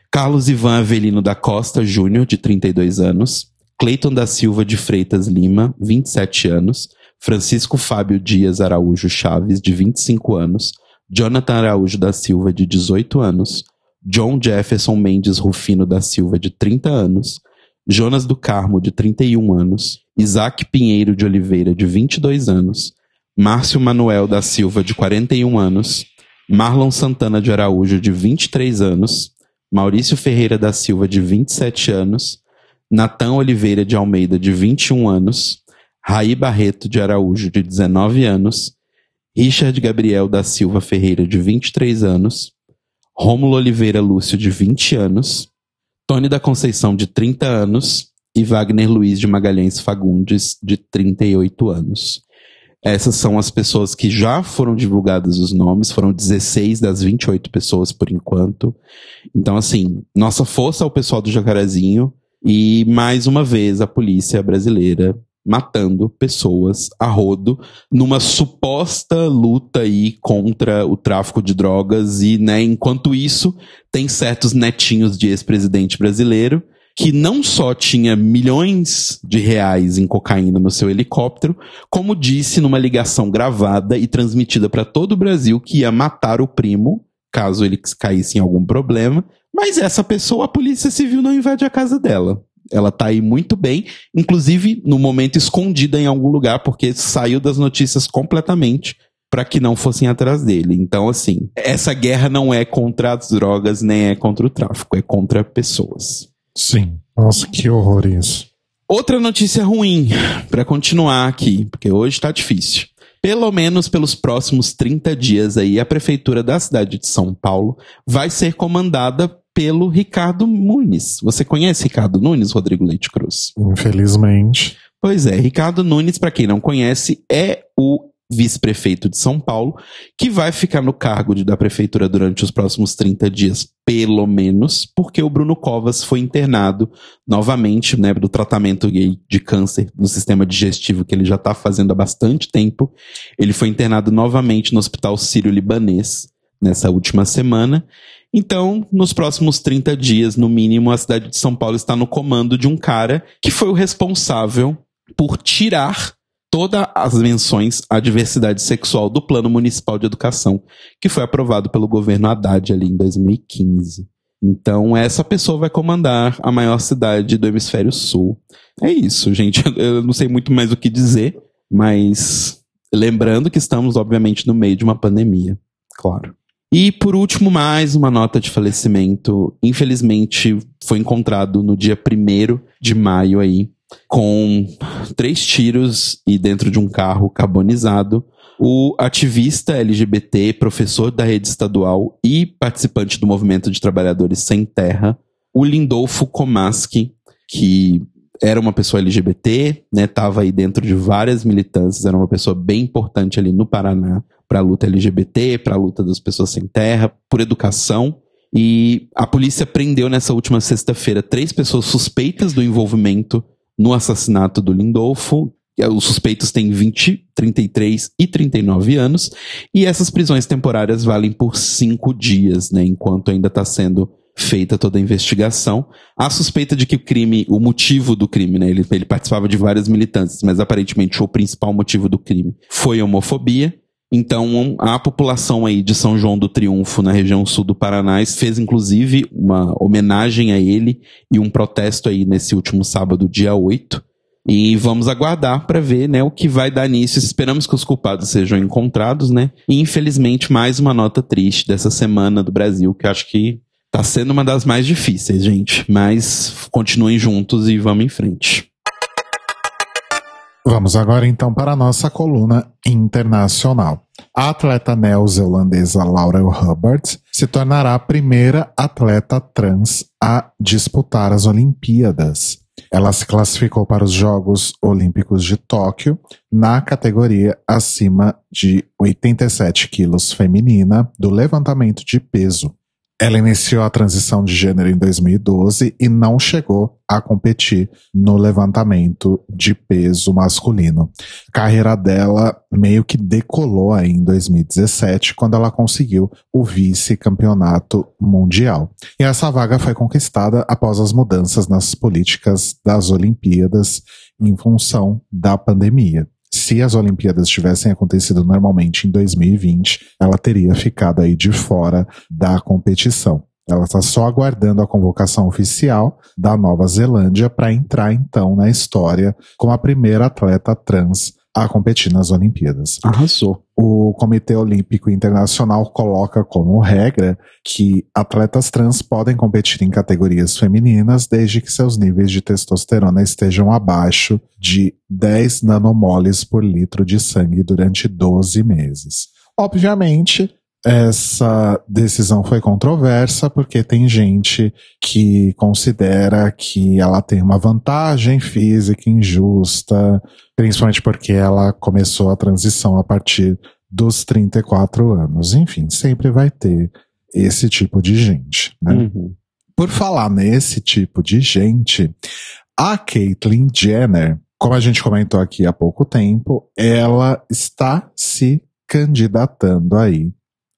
Carlos Ivan Avelino da Costa Júnior, de 32 anos. Cleiton da Silva de Freitas Lima, 27 anos. Francisco Fábio Dias Araújo Chaves, de 25 anos. Jonathan Araújo da Silva, de 18 anos. John Jefferson Mendes Rufino da Silva, de 30 anos. Jonas do Carmo, de 31 anos. Isaac Pinheiro de Oliveira, de 22 anos. Márcio Manuel da Silva, de 41 anos. Marlon Santana de Araújo, de 23 anos. Maurício Ferreira da Silva, de 27 anos, Natan Oliveira de Almeida, de 21 anos, Raí Barreto de Araújo, de 19 anos, Richard Gabriel da Silva Ferreira, de 23 anos, Rômulo Oliveira Lúcio, de 20 anos, Tony da Conceição, de 30 anos, e Wagner Luiz de Magalhães Fagundes, de 38 anos. Essas são as pessoas que já foram divulgadas os nomes, foram 16 das 28 pessoas por enquanto. Então, assim, nossa força ao pessoal do Jacarezinho e, mais uma vez, a polícia brasileira matando pessoas a rodo numa suposta luta aí contra o tráfico de drogas e, né, enquanto isso, tem certos netinhos de ex-presidente brasileiro que não só tinha milhões de reais em cocaína no seu helicóptero, como disse numa ligação gravada e transmitida para todo o Brasil que ia matar o primo caso ele caísse em algum problema. Mas essa pessoa, a Polícia Civil não invade a casa dela. Ela tá aí muito bem, inclusive no momento escondida em algum lugar, porque saiu das notícias completamente para que não fossem atrás dele. Então, assim, essa guerra não é contra as drogas nem é contra o tráfico, é contra pessoas. Sim. Nossa, que horror isso. Outra notícia ruim, para continuar aqui, porque hoje tá difícil. Pelo menos pelos próximos 30 dias aí, a prefeitura da cidade de São Paulo vai ser comandada pelo Ricardo Nunes. Você conhece Ricardo Nunes, Rodrigo Leite Cruz? Infelizmente. Pois é, Ricardo Nunes, para quem não conhece, é o vice-prefeito de São Paulo, que vai ficar no cargo de, da prefeitura durante os próximos 30 dias, pelo menos, porque o Bruno Covas foi internado novamente, né, do tratamento de câncer no sistema digestivo que ele já está fazendo há bastante tempo. Ele foi internado novamente no Hospital Sírio-Libanês nessa última semana. Então, nos próximos 30 dias, no mínimo, a cidade de São Paulo está no comando de um cara que foi o responsável por tirar todas as menções à diversidade sexual do Plano Municipal de Educação, que foi aprovado pelo governo Haddad ali em 2015. Então, essa pessoa vai comandar a maior cidade do hemisfério sul. É isso, gente. Eu não sei muito mais o que dizer, mas lembrando que estamos, obviamente, no meio de uma pandemia. Claro. E, por último, mais uma nota de falecimento. Infelizmente, foi encontrado no dia 1 de maio aí, com três tiros e dentro de um carro carbonizado. O ativista LGBT, professor da rede estadual e participante do movimento de trabalhadores sem terra, o Lindolfo Komaski, que era uma pessoa LGBT, né, tava aí dentro de várias militâncias, era uma pessoa bem importante ali no Paraná para a luta LGBT, para a luta das pessoas sem terra, por educação. E a polícia prendeu nessa última sexta-feira três pessoas suspeitas do envolvimento no assassinato do Lindolfo. Os suspeitos têm 20, 33 e 39 anos. E essas prisões temporárias valem por cinco dias, né? Enquanto ainda está sendo feita toda a investigação. A suspeita de que o crime, o motivo do crime, né? Ele, ele participava de várias militantes, mas aparentemente o principal motivo do crime foi homofobia. Então, a população aí de São João do Triunfo, na região sul do Paraná, fez inclusive uma homenagem a ele e um protesto aí nesse último sábado, dia 8. E vamos aguardar para ver, né, o que vai dar nisso. Esperamos que os culpados sejam encontrados, né? E infelizmente mais uma nota triste dessa semana do Brasil, que acho que tá sendo uma das mais difíceis, gente. Mas continuem juntos e vamos em frente. Vamos agora então para a nossa coluna internacional. A atleta neozelandesa Laurel Hubbard se tornará a primeira atleta trans a disputar as Olimpíadas. Ela se classificou para os Jogos Olímpicos de Tóquio na categoria acima de 87 quilos feminina do levantamento de peso. Ela iniciou a transição de gênero em 2012 e não chegou a competir no levantamento de peso masculino. A carreira dela meio que decolou aí em 2017, quando ela conseguiu o vice-campeonato mundial. E essa vaga foi conquistada após as mudanças nas políticas das Olimpíadas em função da pandemia se as Olimpíadas tivessem acontecido normalmente em 2020, ela teria ficado aí de fora da competição. Ela está só aguardando a convocação oficial da Nova Zelândia para entrar então na história como a primeira atleta trans a competir nas Olimpíadas. Arrasou. O Comitê Olímpico Internacional coloca como regra que atletas trans podem competir em categorias femininas desde que seus níveis de testosterona estejam abaixo de 10 nanomoles por litro de sangue durante 12 meses. Obviamente, essa decisão foi controversa porque tem gente que considera que ela tem uma vantagem física injusta, principalmente porque ela começou a transição a partir dos 34 anos. Enfim, sempre vai ter esse tipo de gente, né? Uhum. Por falar nesse tipo de gente, a Caitlyn Jenner, como a gente comentou aqui há pouco tempo, ela está se candidatando aí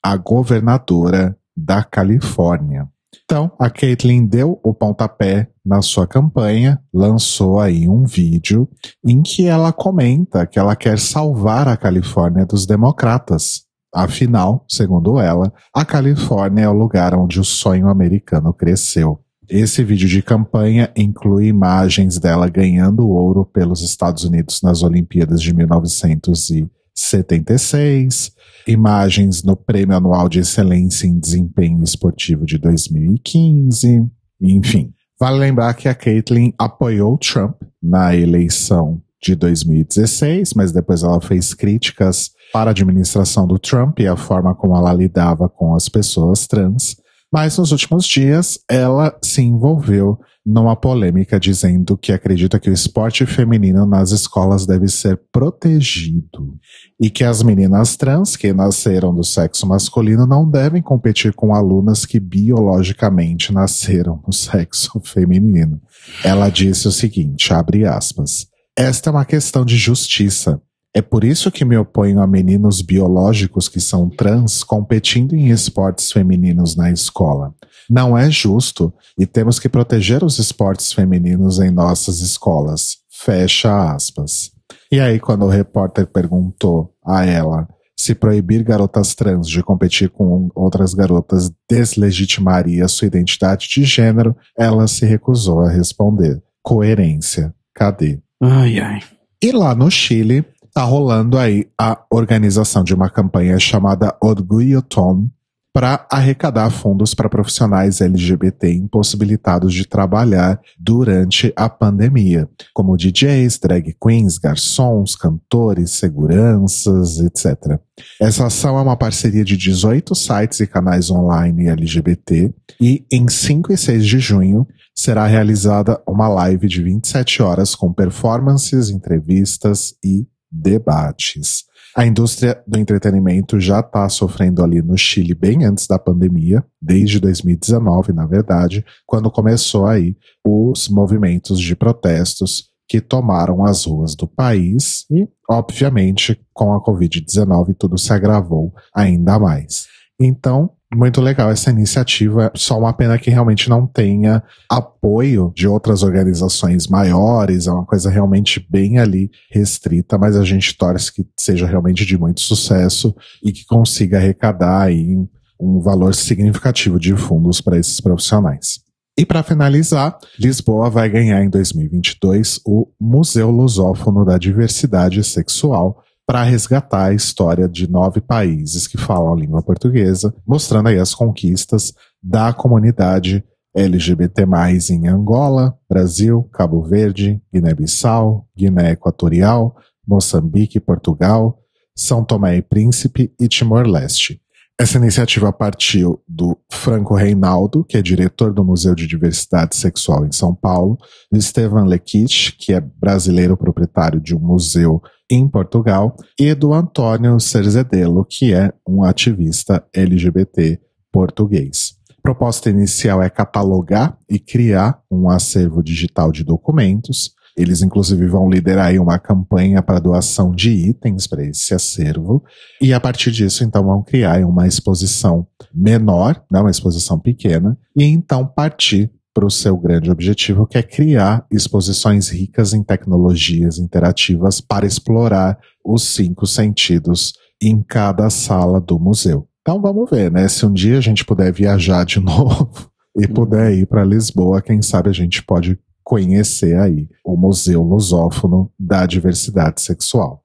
a governadora da Califórnia. Então, a Caitlyn deu o pontapé na sua campanha, lançou aí um vídeo em que ela comenta que ela quer salvar a Califórnia dos democratas. Afinal, segundo ela, a Califórnia é o lugar onde o sonho americano cresceu. Esse vídeo de campanha inclui imagens dela ganhando ouro pelos Estados Unidos nas Olimpíadas de 1976, imagens no Prêmio Anual de Excelência em Desempenho Esportivo de 2015, enfim. Vale lembrar que a Caitlyn apoiou Trump na eleição de 2016, mas depois ela fez críticas para a administração do Trump e a forma como ela lidava com as pessoas trans. Mas nos últimos dias, ela se envolveu numa polêmica dizendo que acredita que o esporte feminino nas escolas deve ser protegido e que as meninas trans que nasceram do sexo masculino não devem competir com alunas que biologicamente nasceram no sexo feminino. Ela disse o seguinte, abre aspas, esta é uma questão de justiça. É por isso que me oponho a meninos biológicos que são trans competindo em esportes femininos na escola. Não é justo e temos que proteger os esportes femininos em nossas escolas. Fecha aspas. E aí, quando o repórter perguntou a ela se proibir garotas trans de competir com outras garotas deslegitimaria sua identidade de gênero, ela se recusou a responder. Coerência. Cadê? Ai, ai. E lá no Chile, tá rolando aí a organização de uma campanha chamada Orgulho Tom para arrecadar fundos para profissionais LGBT impossibilitados de trabalhar durante a pandemia, como DJs, drag queens, garçons, cantores, seguranças, etc. Essa ação é uma parceria de 18 sites e canais online LGBT e em 5 e 6 de junho será realizada uma live de 27 horas com performances, entrevistas e debates. A indústria do entretenimento já está sofrendo ali no Chile bem antes da pandemia, desde 2019, na verdade, quando começou aí os movimentos de protestos que tomaram as ruas do país e, obviamente, com a Covid-19 tudo se agravou ainda mais. Então, muito legal essa iniciativa. Só uma pena que realmente não tenha apoio de outras organizações maiores. É uma coisa realmente bem ali restrita, mas a gente torce que seja realmente de muito sucesso e que consiga arrecadar aí um valor significativo de fundos para esses profissionais. E para finalizar, Lisboa vai ganhar em 2022 o Museu Lusófono da Diversidade Sexual, para resgatar a história de nove países que falam a língua portuguesa, mostrando aí as conquistas da comunidade LGBT+, em Angola, Brasil, Cabo Verde, Guiné-Bissau, Guiné Equatorial, Moçambique, Portugal, São Tomé e Príncipe e Timor-Leste. Essa iniciativa partiu do Franco Reinaldo, que é diretor do Museu de Diversidade Sexual em São Paulo, do Estevan Lekich, que é brasileiro proprietário de um museu em Portugal, e do Antônio Cerzedelo, que é um ativista LGBT português. proposta inicial é catalogar e criar um acervo digital de documentos. Eles, inclusive, vão liderar uma campanha para doação de itens para esse acervo. E a partir disso, então, vão criar uma exposição menor, né, uma exposição pequena, e então partir para o seu grande objetivo, que é criar exposições ricas em tecnologias interativas para explorar os cinco sentidos em cada sala do museu. Então vamos ver, né? Se um dia a gente puder viajar de novo e puder ir para Lisboa, quem sabe a gente pode conhecer aí o Museu Lusófono da Diversidade Sexual.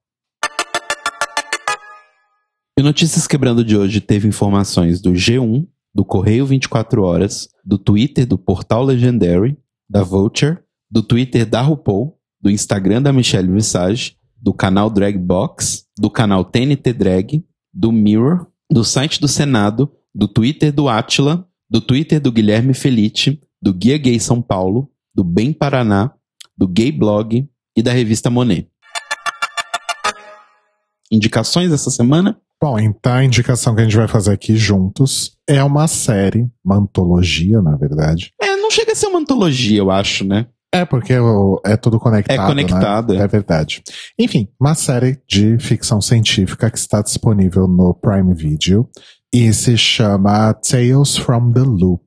E Notícias Quebrando de hoje teve informações do G1, do Correio 24 Horas, do Twitter do Portal Legendary, da Vulture, do Twitter da RuPaul, do Instagram da Michelle Visage, do canal Dragbox, do canal TNT Drag, do Mirror, do site do Senado, do Twitter do Atila, do Twitter do Guilherme Felite, do Guia Gay São Paulo, do Bem Paraná, do Gay Blog e da revista Monet. Indicações essa semana? Bom, então a indicação que a gente vai fazer aqui juntos é uma série, uma antologia, na verdade. É, não chega a ser uma antologia, eu acho, né? É, porque é tudo conectado. É conectado. Né? É. é verdade. Enfim, uma série de ficção científica que está disponível no Prime Video e se chama Tales from the Loop.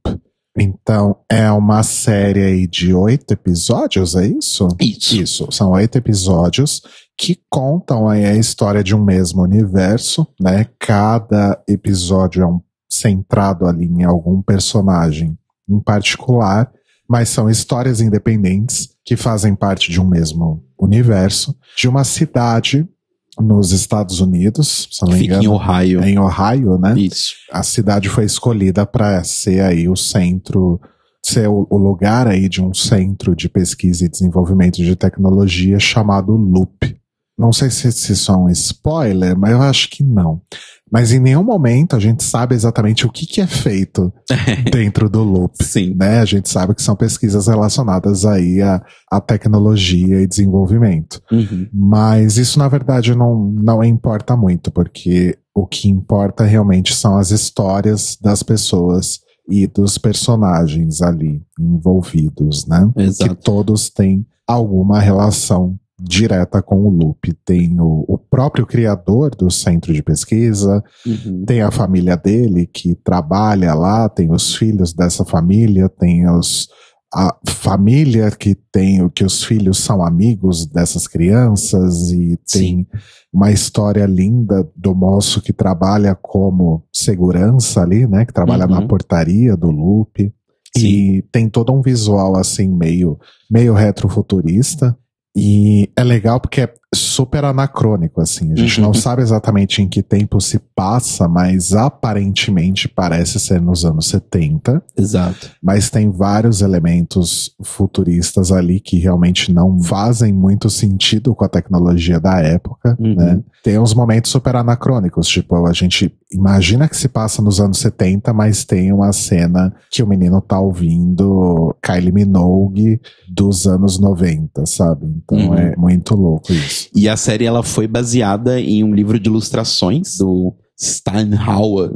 Então, é uma série aí de oito episódios, é isso? Isso. Isso, são oito episódios que contam aí a história de um mesmo universo, né? Cada episódio é um centrado ali em algum personagem em particular, mas são histórias independentes que fazem parte de um mesmo universo, de uma cidade nos Estados Unidos, se não me engano, em Ohio. Em Ohio, né? Isso. A cidade foi escolhida para ser aí o centro, ser o, o, lugar aí de um centro de pesquisa e desenvolvimento de tecnologia chamado Loop. Não sei se, se isso é um spoiler, mas eu acho que não. Mas em nenhum momento a gente sabe exatamente o que, que é feito dentro do loop. Sim. Né? A gente sabe que são pesquisas relacionadas aí à, à tecnologia e desenvolvimento. Uhum. Mas isso, na verdade, não, não importa muito, porque o que importa realmente são as histórias das pessoas e dos personagens ali envolvidos, né? Exato. Que todos têm alguma relação direta com o Loop. Tem o, o próprio criador do centro de pesquisa, uhum. tem a família dele que trabalha lá, tem os filhos dessa família, tem os a família que tem que os filhos são amigos dessas crianças e tem Sim. uma história linda do moço que trabalha como segurança ali, né, que trabalha uhum. na portaria do Loop. Sim. E tem todo um visual assim meio meio retrofuturista e é legal porque é super anacrônico, assim. A gente uhum. não sabe exatamente em que tempo se passa, mas aparentemente parece ser nos anos 70. Exato. Mas tem vários elementos futuristas ali que realmente não fazem muito sentido com a tecnologia da época, uhum. né? Tem uns momentos super anacrônicos, tipo, a gente imagina que se passa nos anos 70, mas tem uma cena que o menino tá ouvindo Kylie Minogue dos anos 90, sabe? Então uhum. é muito louco isso. E a série ela foi baseada em um livro de ilustrações do Steinhauer.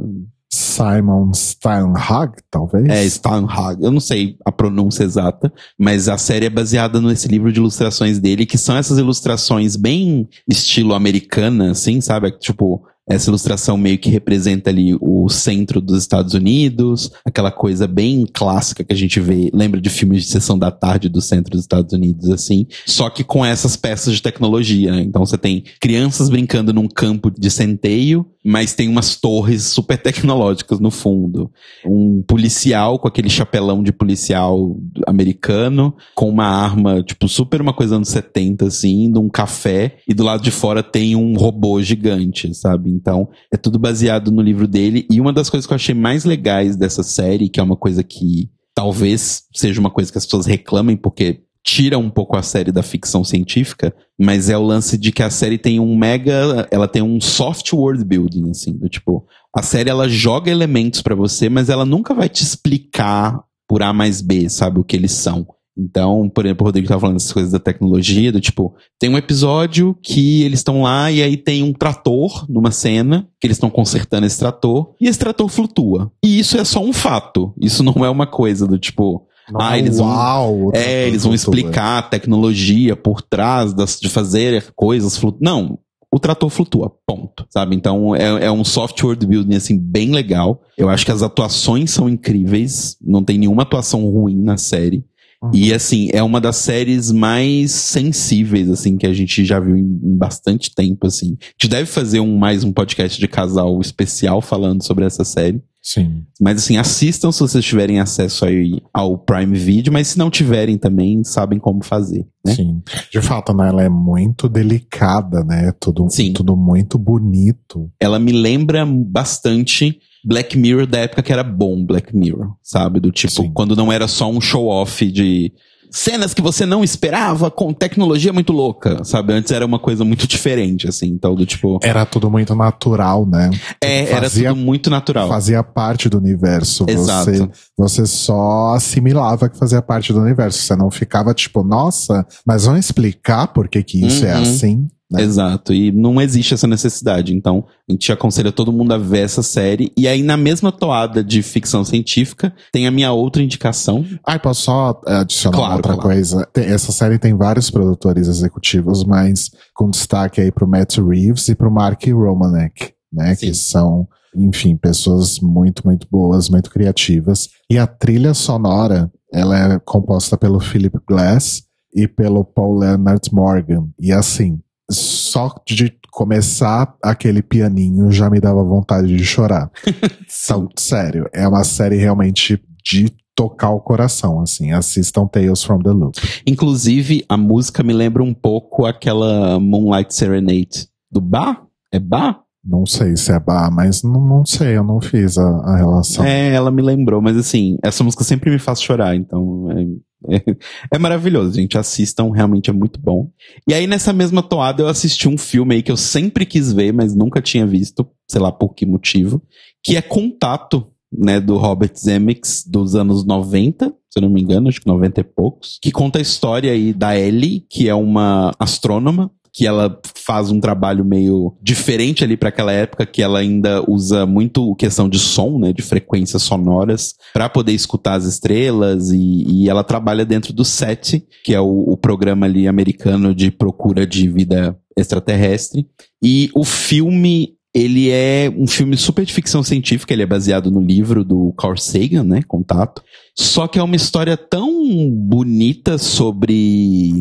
Simon Steinhag, talvez? É, Steinhag. Eu não sei a pronúncia exata, mas a série é baseada nesse livro de ilustrações dele, que são essas ilustrações bem estilo americana, assim, sabe? Tipo, essa ilustração meio que representa ali o centro dos Estados Unidos, aquela coisa bem clássica que a gente vê, lembra de filmes de sessão da tarde do centro dos Estados Unidos, assim, só que com essas peças de tecnologia, né? Então você tem crianças brincando num campo de centeio, mas tem umas torres super tecnológicas no fundo. Um policial com aquele chapelão de policial americano, com uma arma, tipo, super uma coisa anos 70, assim, num café, e do lado de fora tem um robô gigante, sabe? Então, é tudo baseado no livro dele. E uma das coisas que eu achei mais legais dessa série, que é uma coisa que talvez seja uma coisa que as pessoas reclamem, porque tira um pouco a série da ficção científica, mas é o lance de que a série tem um mega, ela tem um soft world building assim, do tipo, a série ela joga elementos para você, mas ela nunca vai te explicar por A mais B, sabe o que eles são. Então, por exemplo, o Rodrigo tava falando dessas coisas da tecnologia, do tipo, tem um episódio que eles estão lá e aí tem um trator numa cena, que eles estão consertando esse trator, e esse trator flutua. E isso é só um fato. Isso não é uma coisa do tipo, Não Ah, eles vão- uau, é, eles vão explicar a tecnologia por trás das, de fazer coisas flutuar. Não, o trator flutua, ponto, sabe? Então é, é um software building, assim, bem legal. Eu acho que as atuações são incríveis, não tem nenhuma atuação ruim na série. Uhum. E, assim, é uma das séries mais sensíveis, assim, que a gente já viu em, em bastante tempo, assim. A gente deve fazer um, mais um podcast de casal especial falando sobre essa série. Sim. Mas assim, assistam se vocês tiverem acesso aí ao Prime Video, mas se não tiverem também, sabem como fazer, né? Sim. De fato, né, ela é muito delicada, né? Tudo, Sim. tudo muito bonito. Ela me lembra bastante Black Mirror da época que era bom Black Mirror, sabe? Do tipo, Sim. quando não era só um show-off de cenas que você não esperava com tecnologia muito louca, sabe? Antes era uma coisa muito diferente, assim. Então, do tipo, Era tudo muito natural, né? é, era fazia- tudo muito natural. Fazia parte do universo. Exato. Você, você só assimilava que fazia parte do universo. Você não ficava tipo, nossa, mas vão explicar por que, que isso é Uhum. assim? Né? Exato, e não existe essa necessidade. Então, a gente aconselha todo mundo a ver essa série. E aí, na mesma toada de ficção científica, tem a minha outra indicação. Ai, posso só eh, adicionar Claro, outra claro. coisa? Tem- essa série tem vários produtores executivos, mas com destaque aí pro Matt Reeves e pro Mark Romanek, né? Sim. Que são, enfim, pessoas muito, muito boas, muito criativas. E a trilha sonora, ela é composta pelo Philip Glass e pelo Paul Leonard Morgan. E assim, só de começar aquele pianinho já me dava vontade de chorar. Então, sério, é uma série realmente de tocar o coração, assim. Assistam Tales from the Loop. Inclusive, a música me lembra um pouco aquela Moonlight Serenade do Bar? É Bar? Não sei se é bar, mas não, não sei, eu não fiz a, a relação. É, ela me lembrou, mas assim, essa música sempre me faz chorar, então é, é, maravilhoso, gente. Assistam, realmente é muito bom. E aí, nessa mesma toada, eu assisti um filme aí que eu sempre quis ver, mas nunca tinha visto, sei lá por que motivo, que é Contato, né, do Robert Zemeckis, dos anos 90, se eu não me engano, acho que 90 e poucos, que conta a história aí da Ellie, que é uma astrônoma, que ela faz um trabalho meio diferente ali para aquela época, que ela ainda usa muito questão de som, né, de frequências sonoras, para poder escutar as estrelas e, e ela trabalha dentro do SET, que é o, o programa ali americano de procura de vida extraterrestre. E o filme ele é um filme super de ficção científica, ele é baseado no livro do Carl Sagan, né, Contato. Só que é uma história tão bonita sobre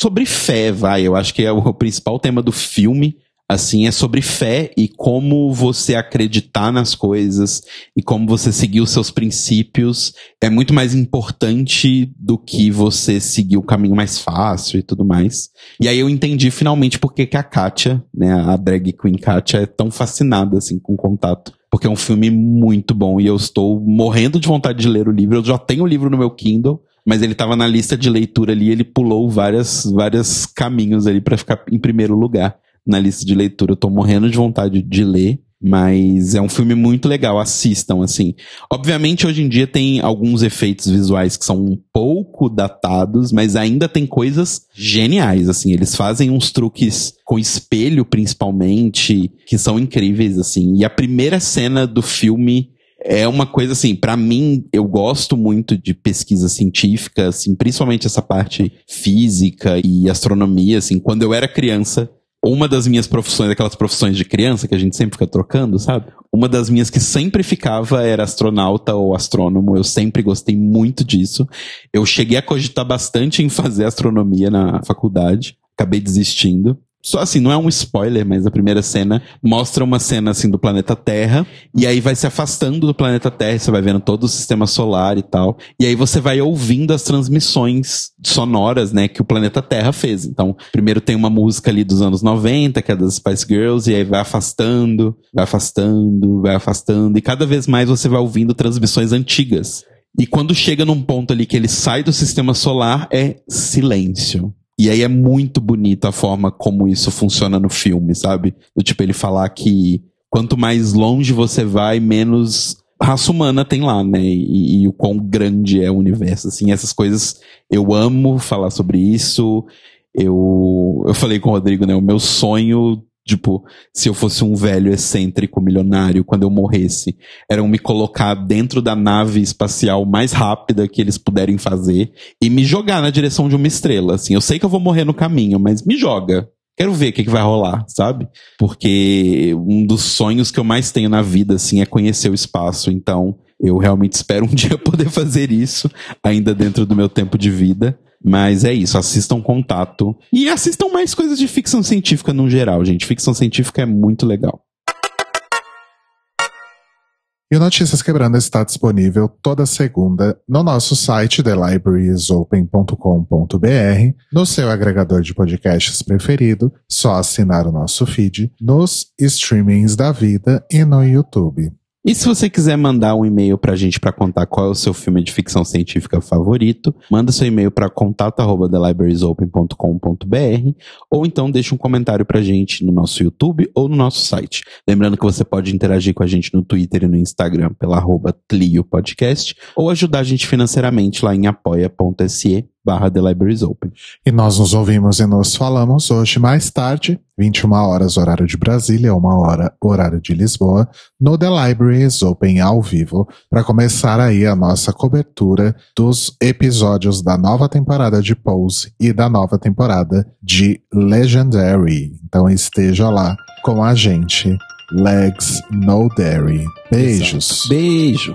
sobre fé, vai. Eu acho que é o principal tema do filme, assim, é sobre fé e como você acreditar nas coisas e como você seguir os seus princípios é muito mais importante do que você seguir o caminho mais fácil e tudo mais. E aí eu entendi finalmente por que que a Katia, né, a drag queen Katia é tão fascinada assim com o contato. Porque é um filme muito bom e eu estou morrendo de vontade de ler o livro. Eu já tenho o livro no meu Kindle, mas ele estava na lista de leitura ali, ele pulou várias, vários caminhos ali para ficar em primeiro lugar na lista de leitura. Eu tô morrendo de vontade de ler, mas é um filme muito legal, assistam, assim. Obviamente, hoje em dia tem alguns efeitos visuais que são um pouco datados, mas ainda tem coisas geniais, assim. Eles fazem uns truques com espelho, principalmente, que são incríveis, assim. E a primeira cena do filme é uma coisa assim, pra mim, eu gosto muito de pesquisa científica, assim, principalmente essa parte física e astronomia, assim, quando eu era criança, uma das minhas profissões, aquelas profissões de criança que a gente sempre fica trocando, sabe? Uma das minhas que sempre ficava era astronauta ou astrônomo, eu sempre gostei muito disso. Eu cheguei a cogitar bastante em fazer astronomia na faculdade, acabei desistindo. Só assim, não é um spoiler, mas a primeira cena mostra uma cena assim do planeta Terra, e aí vai se afastando do planeta Terra, você vai vendo todo o sistema solar e tal, e aí você vai ouvindo as transmissões sonoras, né, que o planeta Terra fez. Então, primeiro tem uma música ali dos anos 90, que é das Spice Girls, e aí vai afastando, vai afastando, vai afastando, e cada vez mais você vai ouvindo transmissões antigas. E quando chega num ponto ali que ele sai do sistema solar, é silêncio. E aí é muito bonito a forma como isso funciona no filme, sabe? Do tipo, ele falar que quanto mais longe você vai, menos raça humana tem lá, né? E, e, o quão grande é o universo, assim, essas coisas eu amo falar sobre isso. Eu, eu falei com o Rodrigo, né? O meu sonho Tipo, se eu fosse um velho excêntrico milionário, quando eu morresse, era me colocar dentro da nave espacial mais rápida que eles puderem fazer e me jogar na direção de uma estrela. Assim, eu sei que eu vou morrer no caminho, mas me joga. Quero ver o que, que vai rolar, sabe? Porque um dos sonhos que eu mais tenho na vida, assim, é conhecer o espaço. Então, eu realmente espero um dia poder fazer isso, ainda dentro do meu tempo de vida. Mas é isso, assistam Contato. E assistam mais coisas de ficção científica no geral, gente. Ficção científica é muito legal. E o Notícias Quebrando está disponível toda segunda no nosso site thelibrariesopen.com.br, no seu agregador de podcasts preferido, só assinar o nosso feed, nos streamings da vida e no YouTube. E se você quiser mandar um e-mail pra gente para contar qual é o seu filme de ficção científica favorito, manda seu e-mail para contato@thelibrariesopen.com.br ou então deixa um comentário pra gente no nosso YouTube ou no nosso site. Lembrando que você pode interagir com a gente no Twitter e no Instagram pela arroba Tlio Podcast ou ajudar a gente financeiramente lá em apoia.se barra The Libraries Open. E nós nos ouvimos e nos falamos hoje mais tarde, 21 horas horário de Brasília, uma hora horário de Lisboa, no The Libraries Open ao vivo, para começar aí a nossa cobertura dos episódios da nova temporada de Pose e da nova temporada de Legendary. Então esteja lá com a gente. Legs No Dairy. Beijos. Exato. Beijo.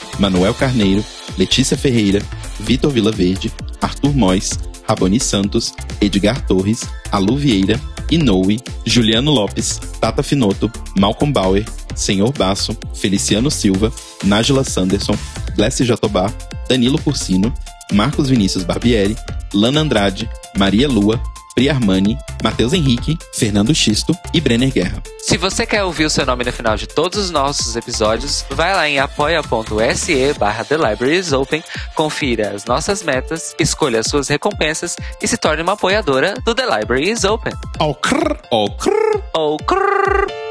Manuel Carneiro, Letícia Ferreira, Vitor Vilaverde, Arthur Mois, Raboni Santos, Edgar Torres, Alu Vieira, Inoue, Juliano Lopes, Tata Finoto, Malcolm Bauer, Senhor Basso, Feliciano Silva, Nájila Sanderson, Glessi Jatobá, Danilo Cursino, Marcos Vinícius Barbieri, Lana Andrade, Maria Lua, Pri Armani, Matheus Henrique, Fernando Xisto e Brenner Guerra. Se você quer ouvir o seu nome no final de todos os nossos episódios, vai lá em apoia.se barra The Libraries Open, confira as nossas metas, escolha as suas recompensas e se torne uma apoiadora do The Libraries Open. Oh, crrr, oh, crrr. Oh, crrr.